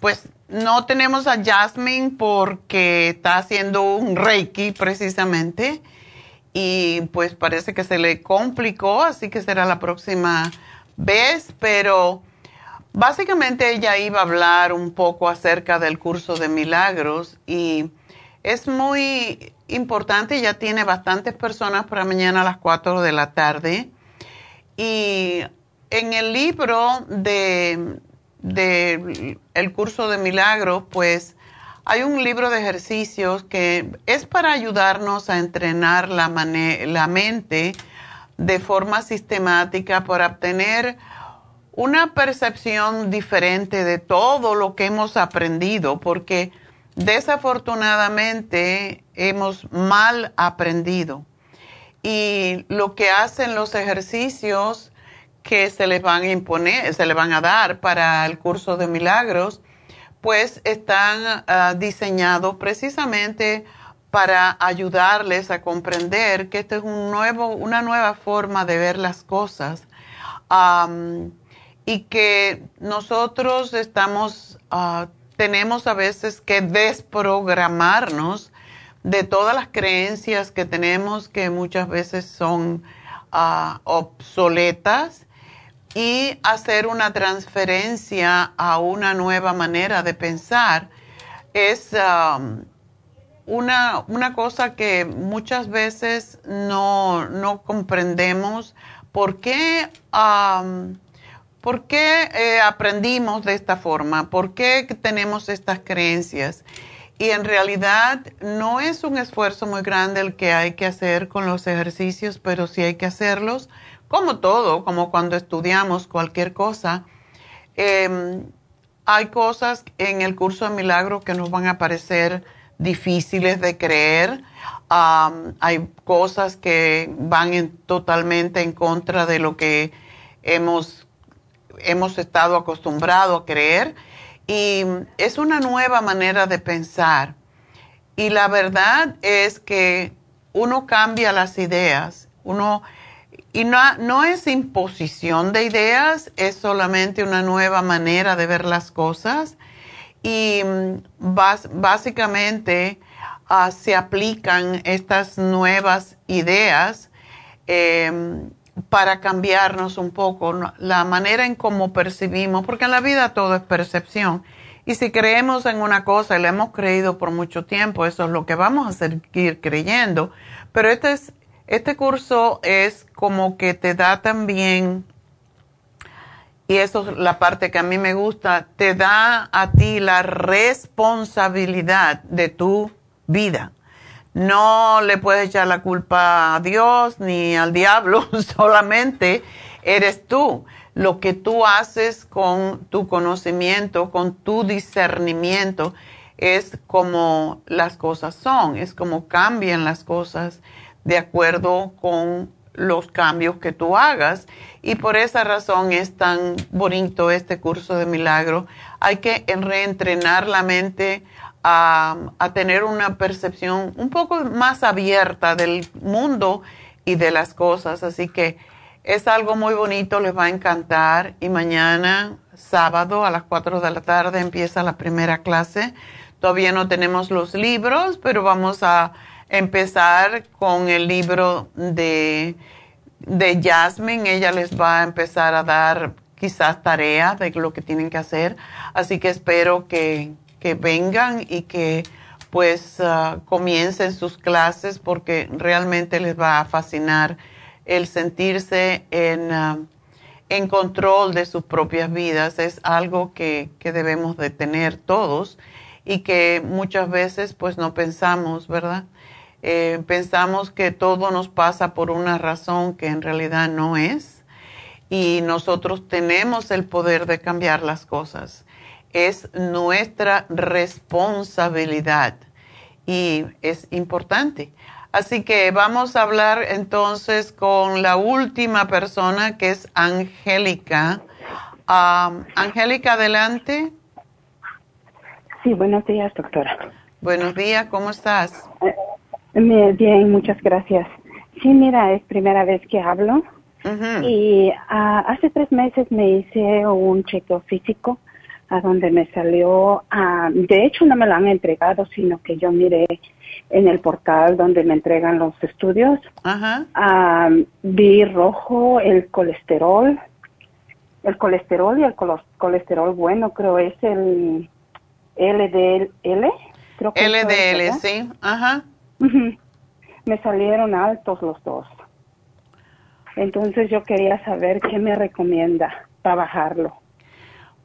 [SPEAKER 3] pues no tenemos a Jasmine porque está haciendo un reiki precisamente y pues parece que se le complicó, así que será la próxima vez, pero básicamente ella iba a hablar un poco acerca del curso de milagros y es muy importante, ya tiene bastantes personas para mañana a las 4 de la tarde y en el libro de, el curso de milagros, pues hay un libro de ejercicios que es para ayudarnos a entrenar la, la mente de forma sistemática para obtener una percepción diferente de todo lo que hemos aprendido, porque desafortunadamente hemos mal aprendido. Y lo que hacen los ejercicios que se les van a imponer, se les van a dar para el curso de milagros, pues están ah, diseñados precisamente para ayudarles a comprender que esto es un nuevo, una nueva forma de ver las cosas y que nosotros estamos, ah, tenemos a veces que desprogramarnos de todas las creencias que tenemos que muchas veces son ah, obsoletas y hacer una transferencia a una nueva manera de pensar es um, una, una, cosa que muchas veces no, no comprendemos. Por qué, um, por qué eh, aprendimos de esta forma, por qué tenemos estas creencias. Y en realidad no es un esfuerzo muy grande el que hay que hacer con los ejercicios, pero sí hay que hacerlos como todo, como cuando estudiamos cualquier cosa, em, hay cosas en el curso de milagro que nos van a parecer difíciles de creer. hay cosas que van totalmente en contra de lo que hemos, hemos estado acostumbrados a creer. Y es una nueva manera de pensar. Y la verdad es que uno cambia las ideas, uno y no, no es imposición de ideas, es solamente una nueva manera de ver las cosas y mm, básicamente ah, se aplican estas nuevas ideas em, para cambiarnos un poco la manera en cómo percibimos, porque en la vida todo es percepción. Y si creemos en una cosa y la hemos creído por mucho tiempo, eso es lo que vamos a seguir creyendo. Pero este es este curso es como que te da también, y eso es la parte que a mí me gusta, te da a ti la responsabilidad de tu vida. No le puedes echar la culpa a Dios ni al diablo, [laughs] solamente eres tú. Lo que tú haces con tu conocimiento, con tu discernimiento, es como las cosas son, es como cambian las cosas de acuerdo con los cambios que tú hagas. Y por esa razón es tan bonito este curso de milagro. Hay que reentrenar la mente a, tener una percepción un poco más abierta del mundo y de las cosas. Así que es algo muy bonito, les va a encantar. Y mañana, sábado, a las 4 de la tarde, empieza la primera clase. Todavía no tenemos los libros, pero vamos a empezar con el libro de, de Jasmine. Ella les va a empezar a dar quizás tareas de lo que tienen que hacer. Así que espero que, vengan y que pues ah, comiencen sus clases porque realmente les va a fascinar el sentirse en, ah, en control de sus propias vidas. Es algo que, que debemos de tener todos y que muchas veces pues no pensamos, ¿verdad? Eh, pensamos que todo nos pasa por una razón que en realidad no es y nosotros tenemos el poder de cambiar las cosas. Es nuestra responsabilidad y es importante. Así que vamos a hablar entonces con la última persona que es Angélica. Angélica, adelante.
[SPEAKER 13] Sí, buenos días, doctora.
[SPEAKER 3] Buenos días, ¿cómo estás?
[SPEAKER 13] Eh, Bien, muchas gracias. Sí, mira, es primera vez que hablo. Y ah, hace tres meses me hice un chequeo físico a donde me salió, ah, de hecho no me lo han entregado, sino que yo miré en el portal donde me entregan los estudios. Ah, vi rojo el colesterol, el colesterol y el colesterol bueno, creo es el LDL.
[SPEAKER 3] Creo que LDL, sí. Ajá.
[SPEAKER 13] Me salieron altos los dos. Entonces yo quería saber qué me recomienda para bajarlo.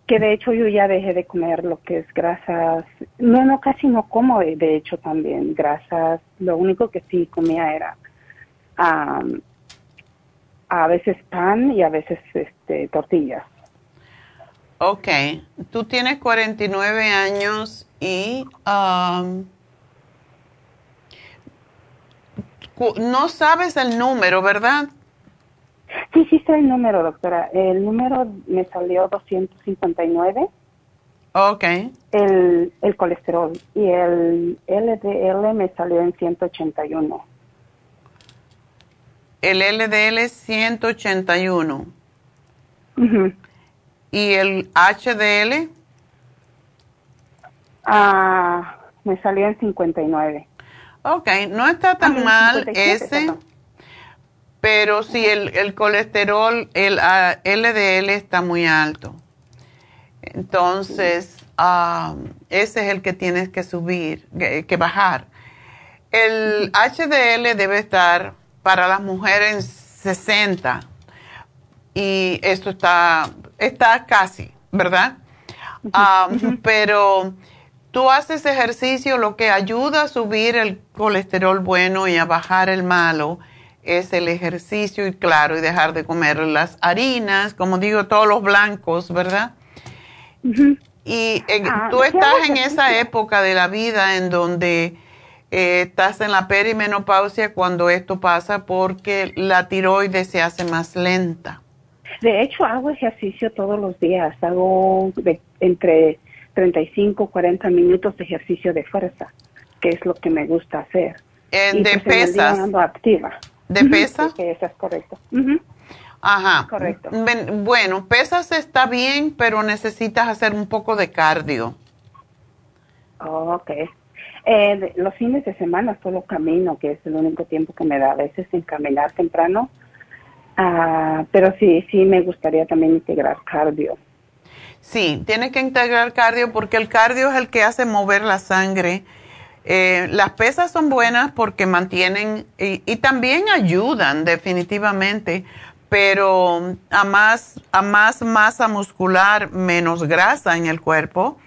[SPEAKER 13] Que de hecho yo ya dejé de comer lo que es grasas. No, no, casi no como de, hecho también grasas. Lo único que sí comía era a veces pan y a veces este, tortillas.
[SPEAKER 3] Ok, tú tienes 49 años Y um, no sabes el número, ¿verdad?
[SPEAKER 13] Sí, sí está el número, doctora. El número me salió 259,
[SPEAKER 3] Ok.
[SPEAKER 13] el, el colesterol, y el LDL me salió en 181.
[SPEAKER 3] El LDL 181.
[SPEAKER 13] Ujú.
[SPEAKER 3] ¿Y el HDL?
[SPEAKER 13] Ah, me salió en 59.
[SPEAKER 3] Ok, no está tan
[SPEAKER 13] Ah,
[SPEAKER 3] mal
[SPEAKER 13] 57,
[SPEAKER 3] ese,
[SPEAKER 13] perdón.
[SPEAKER 3] pero si el, el colesterol, el ah, LDL está muy alto. Entonces, ah, ese es el que tienes que subir, que, que bajar. El HDL debe estar para las mujeres en 60 y esto está, está casi, ¿verdad? Ah, pero tú haces ejercicio, lo que ayuda a subir el colesterol bueno y a bajar el malo es el ejercicio y claro, y dejar de comer las harinas, como digo, todos los blancos, ¿verdad? Y eh,
[SPEAKER 13] Ah,
[SPEAKER 3] tú estás en esa época de la vida en donde eh, estás en la perimenopausia cuando esto pasa porque la tiroides se hace más lenta.
[SPEAKER 13] De hecho, hago ejercicio todos los días. Hago de- entre 35 y 40 minutos de ejercicio de fuerza, que es lo que me gusta hacer.
[SPEAKER 3] Eh,
[SPEAKER 13] Y,
[SPEAKER 3] de
[SPEAKER 13] pues, en el día
[SPEAKER 3] pesas.
[SPEAKER 13] activa.
[SPEAKER 3] ¿De pesas?
[SPEAKER 13] sí, eso es correcto.
[SPEAKER 3] Ajá.
[SPEAKER 13] Correcto.
[SPEAKER 3] Bueno, pesas está bien, pero necesitas hacer un poco de cardio.
[SPEAKER 13] Oh, ok. Eh, de- los fines de semana solo camino, que es el único tiempo que me da a veces en caminar temprano. Ah, pero sí, sí me gustaría también integrar cardio.
[SPEAKER 3] Sí, tienes que integrar cardio porque el cardio es el que hace mover la sangre. Eh, las pesas son buenas porque mantienen y, también ayudan definitivamente, pero a más, a más masa muscular, menos grasa en el cuerpo,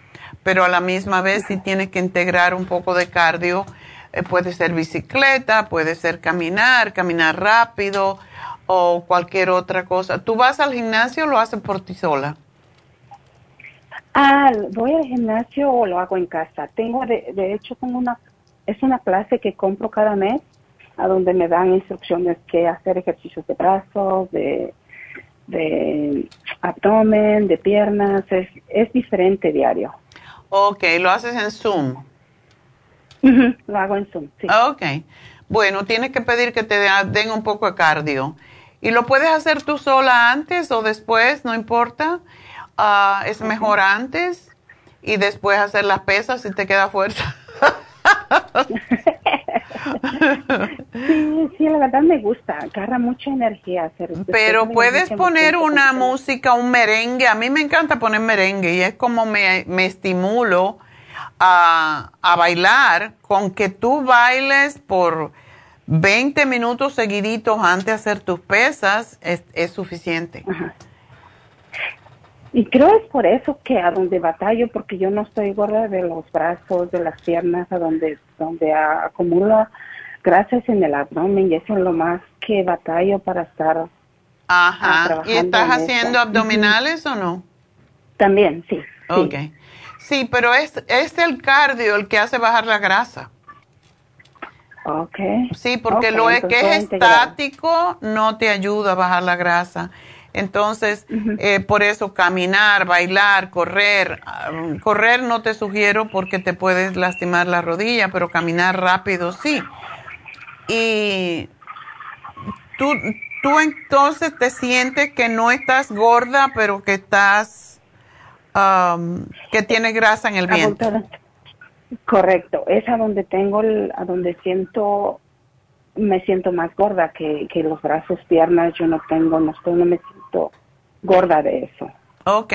[SPEAKER 3] pero a la misma vez si tienes que integrar un poco de cardio, eh, puede ser bicicleta, puede ser caminar, caminar rápido o cualquier otra cosa. ¿Tú vas al gimnasio o lo haces por ti sola?
[SPEAKER 13] Ah, voy al gimnasio o lo hago en casa. Tengo, de, de hecho, tengo una, es una clase que compro cada mes, a donde me dan instrucciones que hacer ejercicios de brazos, de, de abdomen, de piernas. Es, es diferente diario.
[SPEAKER 3] Ok, lo haces en Zoom.
[SPEAKER 13] Lo hago en Zoom, sí.
[SPEAKER 3] Ok. Bueno, tienes que pedir que te den un poco de cardio. Y lo puedes hacer tú sola antes o después, no importa. Ah, es mejor antes y después hacer las pesas si te queda fuerza. [laughs]
[SPEAKER 13] Sí, sí, la verdad me gusta. Agarra mucha energía hacer esto.
[SPEAKER 3] Pero puedes poner una música, un merengue. A mí me encanta poner merengue y es como me, me estimulo a, a bailar. Con que tú bailes por 20 minutos seguiditos antes de hacer tus pesas es, es suficiente.
[SPEAKER 13] Y creo es por eso que a donde batallo, porque yo no estoy gorda de los brazos, de las piernas, a donde, donde acumula grasas en el abdomen y eso es lo más que batallo para estar ah,
[SPEAKER 3] Ajá. ¿Y estás
[SPEAKER 13] eso.
[SPEAKER 3] haciendo abdominales o no?
[SPEAKER 13] también, sí.
[SPEAKER 3] Ok. Sí, pero es, es el cardio el que hace bajar la grasa.
[SPEAKER 13] Ok.
[SPEAKER 3] Sí, porque
[SPEAKER 13] Ok,
[SPEAKER 3] lo que es estático no te ayuda a bajar la grasa. Entonces, eh, por eso caminar, bailar, correr, ah, correr no te sugiero porque te puedes lastimar la rodilla, pero caminar rápido sí. Y tú, tú entonces te sientes que no estás gorda, pero que estás, am, que tienes grasa en el vientre.
[SPEAKER 13] Correcto, es a donde tengo, el- a donde siento, me siento más gorda que, que los brazos, piernas, yo no tengo, no estoy, no me gorda de eso.
[SPEAKER 3] Ok.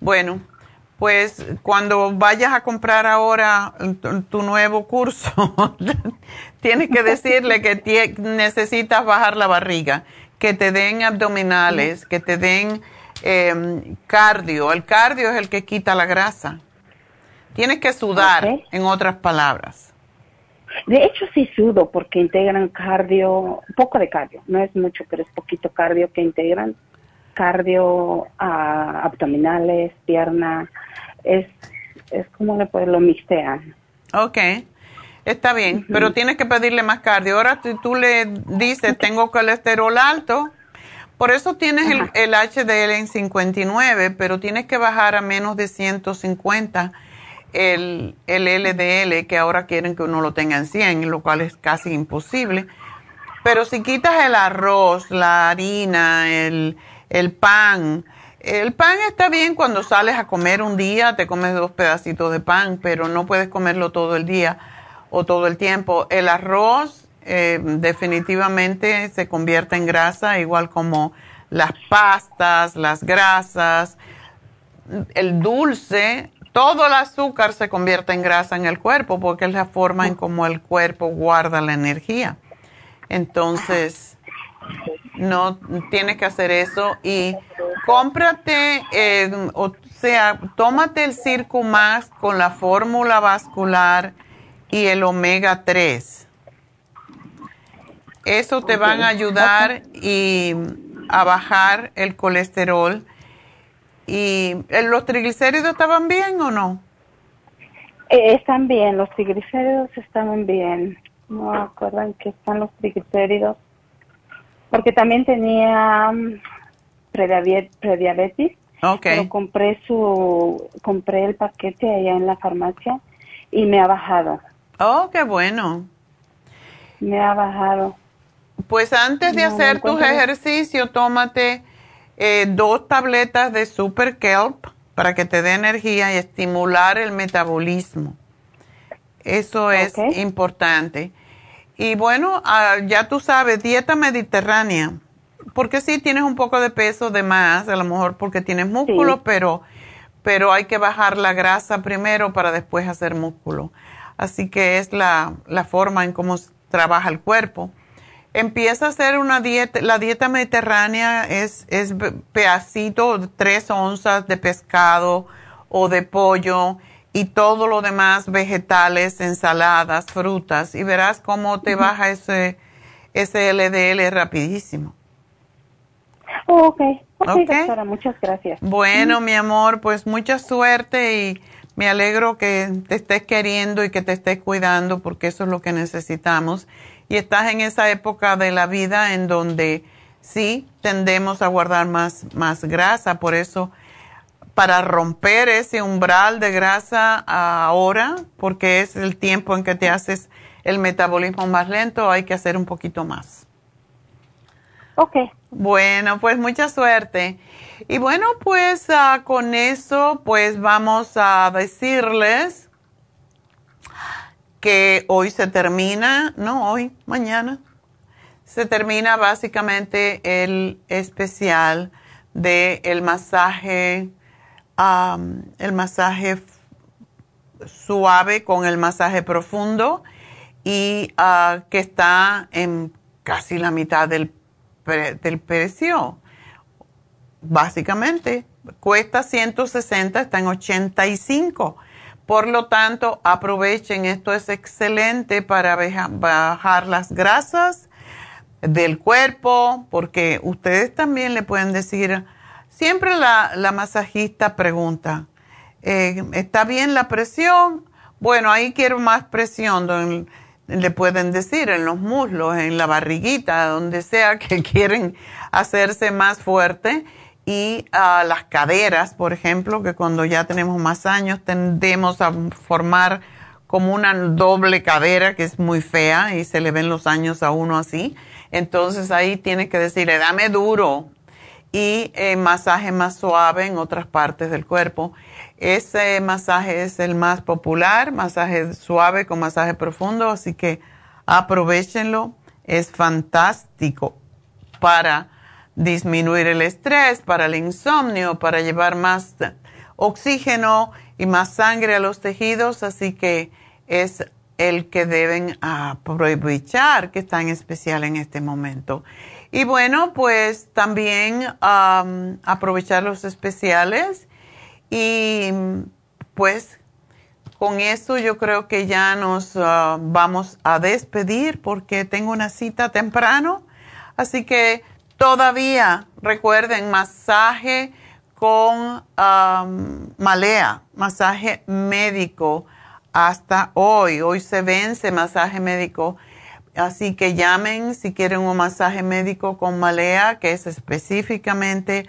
[SPEAKER 3] Bueno, pues cuando vayas a comprar ahora tu, nuevo curso, [laughs] tienes que decirle que necesitas bajar la barriga, que te den abdominales, que te den em, cardio. El cardio es el que quita la grasa. Tienes que sudar, en otras palabras.
[SPEAKER 13] De hecho, sí sudo porque integran cardio, poco de cardio, no es mucho, pero es poquito cardio que integran. Cardio, ah, abdominales, pierna, es es como le pues lo mixtean.
[SPEAKER 3] Ok, está bien, pero tienes que pedirle más cardio. Ahora si tú le dices, tengo colesterol alto, por eso tienes el, el, HDL en 59, pero tienes que bajar a menos de 150 el, LDL, que ahora quieren que uno lo tenga en 100, lo cual es casi imposible. Pero si quitas el arroz, la harina, el, el pan, el pan está bien cuando sales a comer un día, te comes dos pedacitos de pan, pero no puedes comerlo todo el día o todo el tiempo. El arroz eh, definitivamente se convierte en grasa, igual como las pastas, las grasas, el dulce, todo el azúcar se convierte en grasa en el cuerpo porque es la forma en cómo el cuerpo guarda la energía. Entonces, no tienes que hacer eso y cómprate, eh, o sea, tómate el Circo Más con la fórmula vascular y el omega 3. Eso te van a ayudar y a bajar el colesterol. ¿Y eh, los triglicéridos estaban bien o no?
[SPEAKER 13] Eh, están bien, los triglicéridos estaban bien. No acuerdan que están los triglicéridos. Porque también tenía um, prediabetes.
[SPEAKER 3] Okay.
[SPEAKER 13] Pero compré su, compré el paquete allá en la farmacia y me ha bajado.
[SPEAKER 3] Oh, qué bueno.
[SPEAKER 13] Me ha bajado.
[SPEAKER 3] Pues antes de
[SPEAKER 13] No,
[SPEAKER 3] hacer tus ejercicios, tómate eh, dos tabletas de Super Kelp para que te dé energía y estimular el metabolismo. Eso es importante. Y bueno, ah, ya tú sabes, dieta mediterránea. Porque sí tienes un poco de peso de más, a lo mejor porque tienes músculo, pero, pero hay que bajar la grasa primero para después hacer músculo. Así que es la, la forma en cómo trabaja el cuerpo. Empieza a hacer una dieta, la dieta mediterránea es, es pedacito, tres onzas de pescado o de pollo y todo lo demás, vegetales, ensaladas, frutas, y verás cómo te baja ese, ese LDL rapidísimo.
[SPEAKER 13] Oh, ok, ok,
[SPEAKER 3] Ok.
[SPEAKER 13] doctora, muchas gracias.
[SPEAKER 3] Bueno, mi amor, pues mucha suerte y me alegro que te estés queriendo y que te estés cuidando porque eso es lo que necesitamos. Y estás en esa época de la vida en donde sí tendemos a guardar más, más grasa, por eso para romper ese umbral de grasa ahora, porque es el tiempo en que te haces el metabolismo más lento, hay que hacer un poquito más.
[SPEAKER 13] Ok.
[SPEAKER 3] Bueno, pues mucha suerte. Y bueno, pues ah, con eso, pues vamos a decirles que hoy se termina, no hoy, mañana, se termina básicamente el especial de el masaje, el masaje suave con el masaje profundo y ah, que está en casi la mitad del, pre- del precio. Básicamente, cuesta 160, está en 85. Por lo tanto, aprovechen, esto es excelente para bajar las grasas del cuerpo, porque ustedes también le pueden decir, siempre la, la masajista pregunta, eh, ¿está bien la presión? Bueno, ahí quiero más presión, le pueden decir en los muslos, en la barriguita, donde sea que [laughs] quieren hacerse más fuerte. Y a las caderas, por ejemplo, que cuando ya tenemos más años tendemos a formar como una doble cadera que es muy fea y se le ven los años a uno así. Entonces ahí tiene que decirle, dame duro y eh, masaje más suave en otras partes del cuerpo. Ese masaje es el más popular, masaje suave con masaje profundo, así que aprovechenlo. Es fantástico para disminuir el estrés, para el insomnio, para llevar más oxígeno y más sangre a los tejidos, así que es el que deben aprovechar, que es tan especial en este momento. Y bueno, pues también am, aprovechar los especiales y pues con eso yo creo que ya nos ah, vamos a despedir porque tengo una cita temprano. Así que todavía recuerden masaje con Malea, masaje médico, hasta hoy. Hoy se vence masaje médico. Así que llamen si quieren un masaje médico con Malea, que es específicamente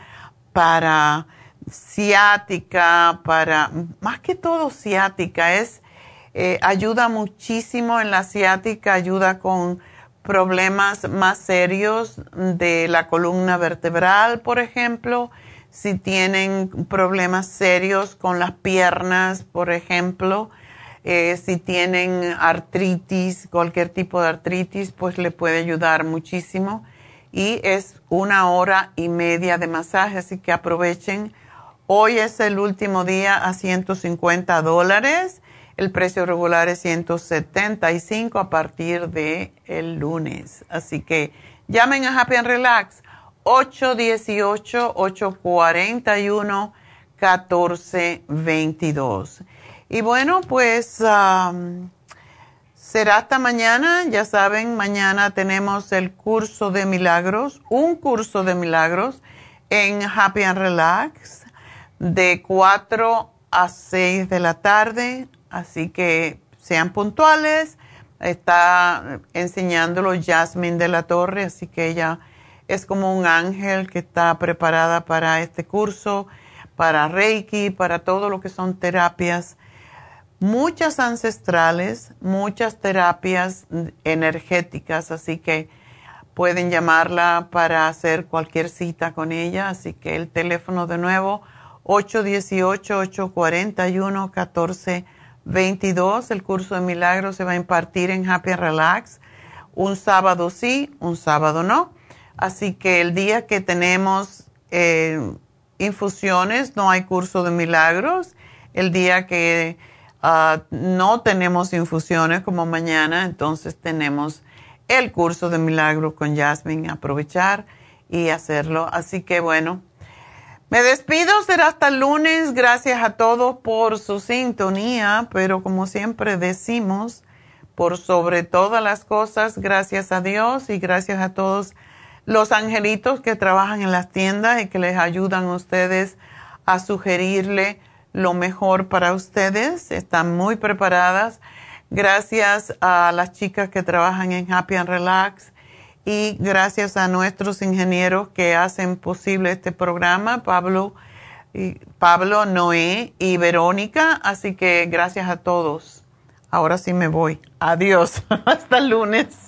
[SPEAKER 3] para ciática, para, más que todo ciática, es, eh, ayuda muchísimo en la ciática, ayuda con problemas más serios de la columna vertebral, por ejemplo, si tienen problemas serios con las piernas, por ejemplo, eh, si tienen artritis, cualquier tipo de artritis, pues le puede ayudar muchísimo. Y es una hora y media de masaje, así que aprovechen. Hoy es el último día a 150 dólares. El precio regular es 175 a partir de el lunes. Así que llamen a Happy and Relax 818-841-1422. Y bueno, pues será hasta mañana. Ya saben, mañana tenemos el curso de milagros, un curso de milagros en Happy and Relax de 4 a 6 de la tarde. Así que sean puntuales. Está enseñándolo Jasmine de la Torre, así que ella es como un ángel que está preparada para este curso, para Reiki, para todo lo que son terapias, muchas ancestrales, muchas terapias energéticas, así que pueden llamarla para hacer cualquier cita con ella, así que el teléfono de nuevo 818-841-1422, el curso de milagros se va a impartir en Happy Relax, un sábado sí, un sábado no Así que el día que tenemos eh, infusiones no hay curso de milagros. El día que ah, no tenemos infusiones como mañana, entonces tenemos el curso de milagros con Jasmine. Aprovechar y hacerlo. Así que bueno, me despido. Será hasta lunes. Gracias a todos por su sintonía. Pero como siempre decimos, por sobre todas las cosas, gracias a Dios y gracias a todos los angelitos que trabajan en las tiendas y que les ayudan a ustedes a sugerirle lo mejor para ustedes. Están muy preparadas. Gracias a las chicas que trabajan en Happy and Relax y gracias a nuestros ingenieros que hacen posible este programa, Pablo, Pablo, Noé y Verónica. Así que gracias a todos. Ahora sí me voy. Adiós. [laughs] Hasta el lunes.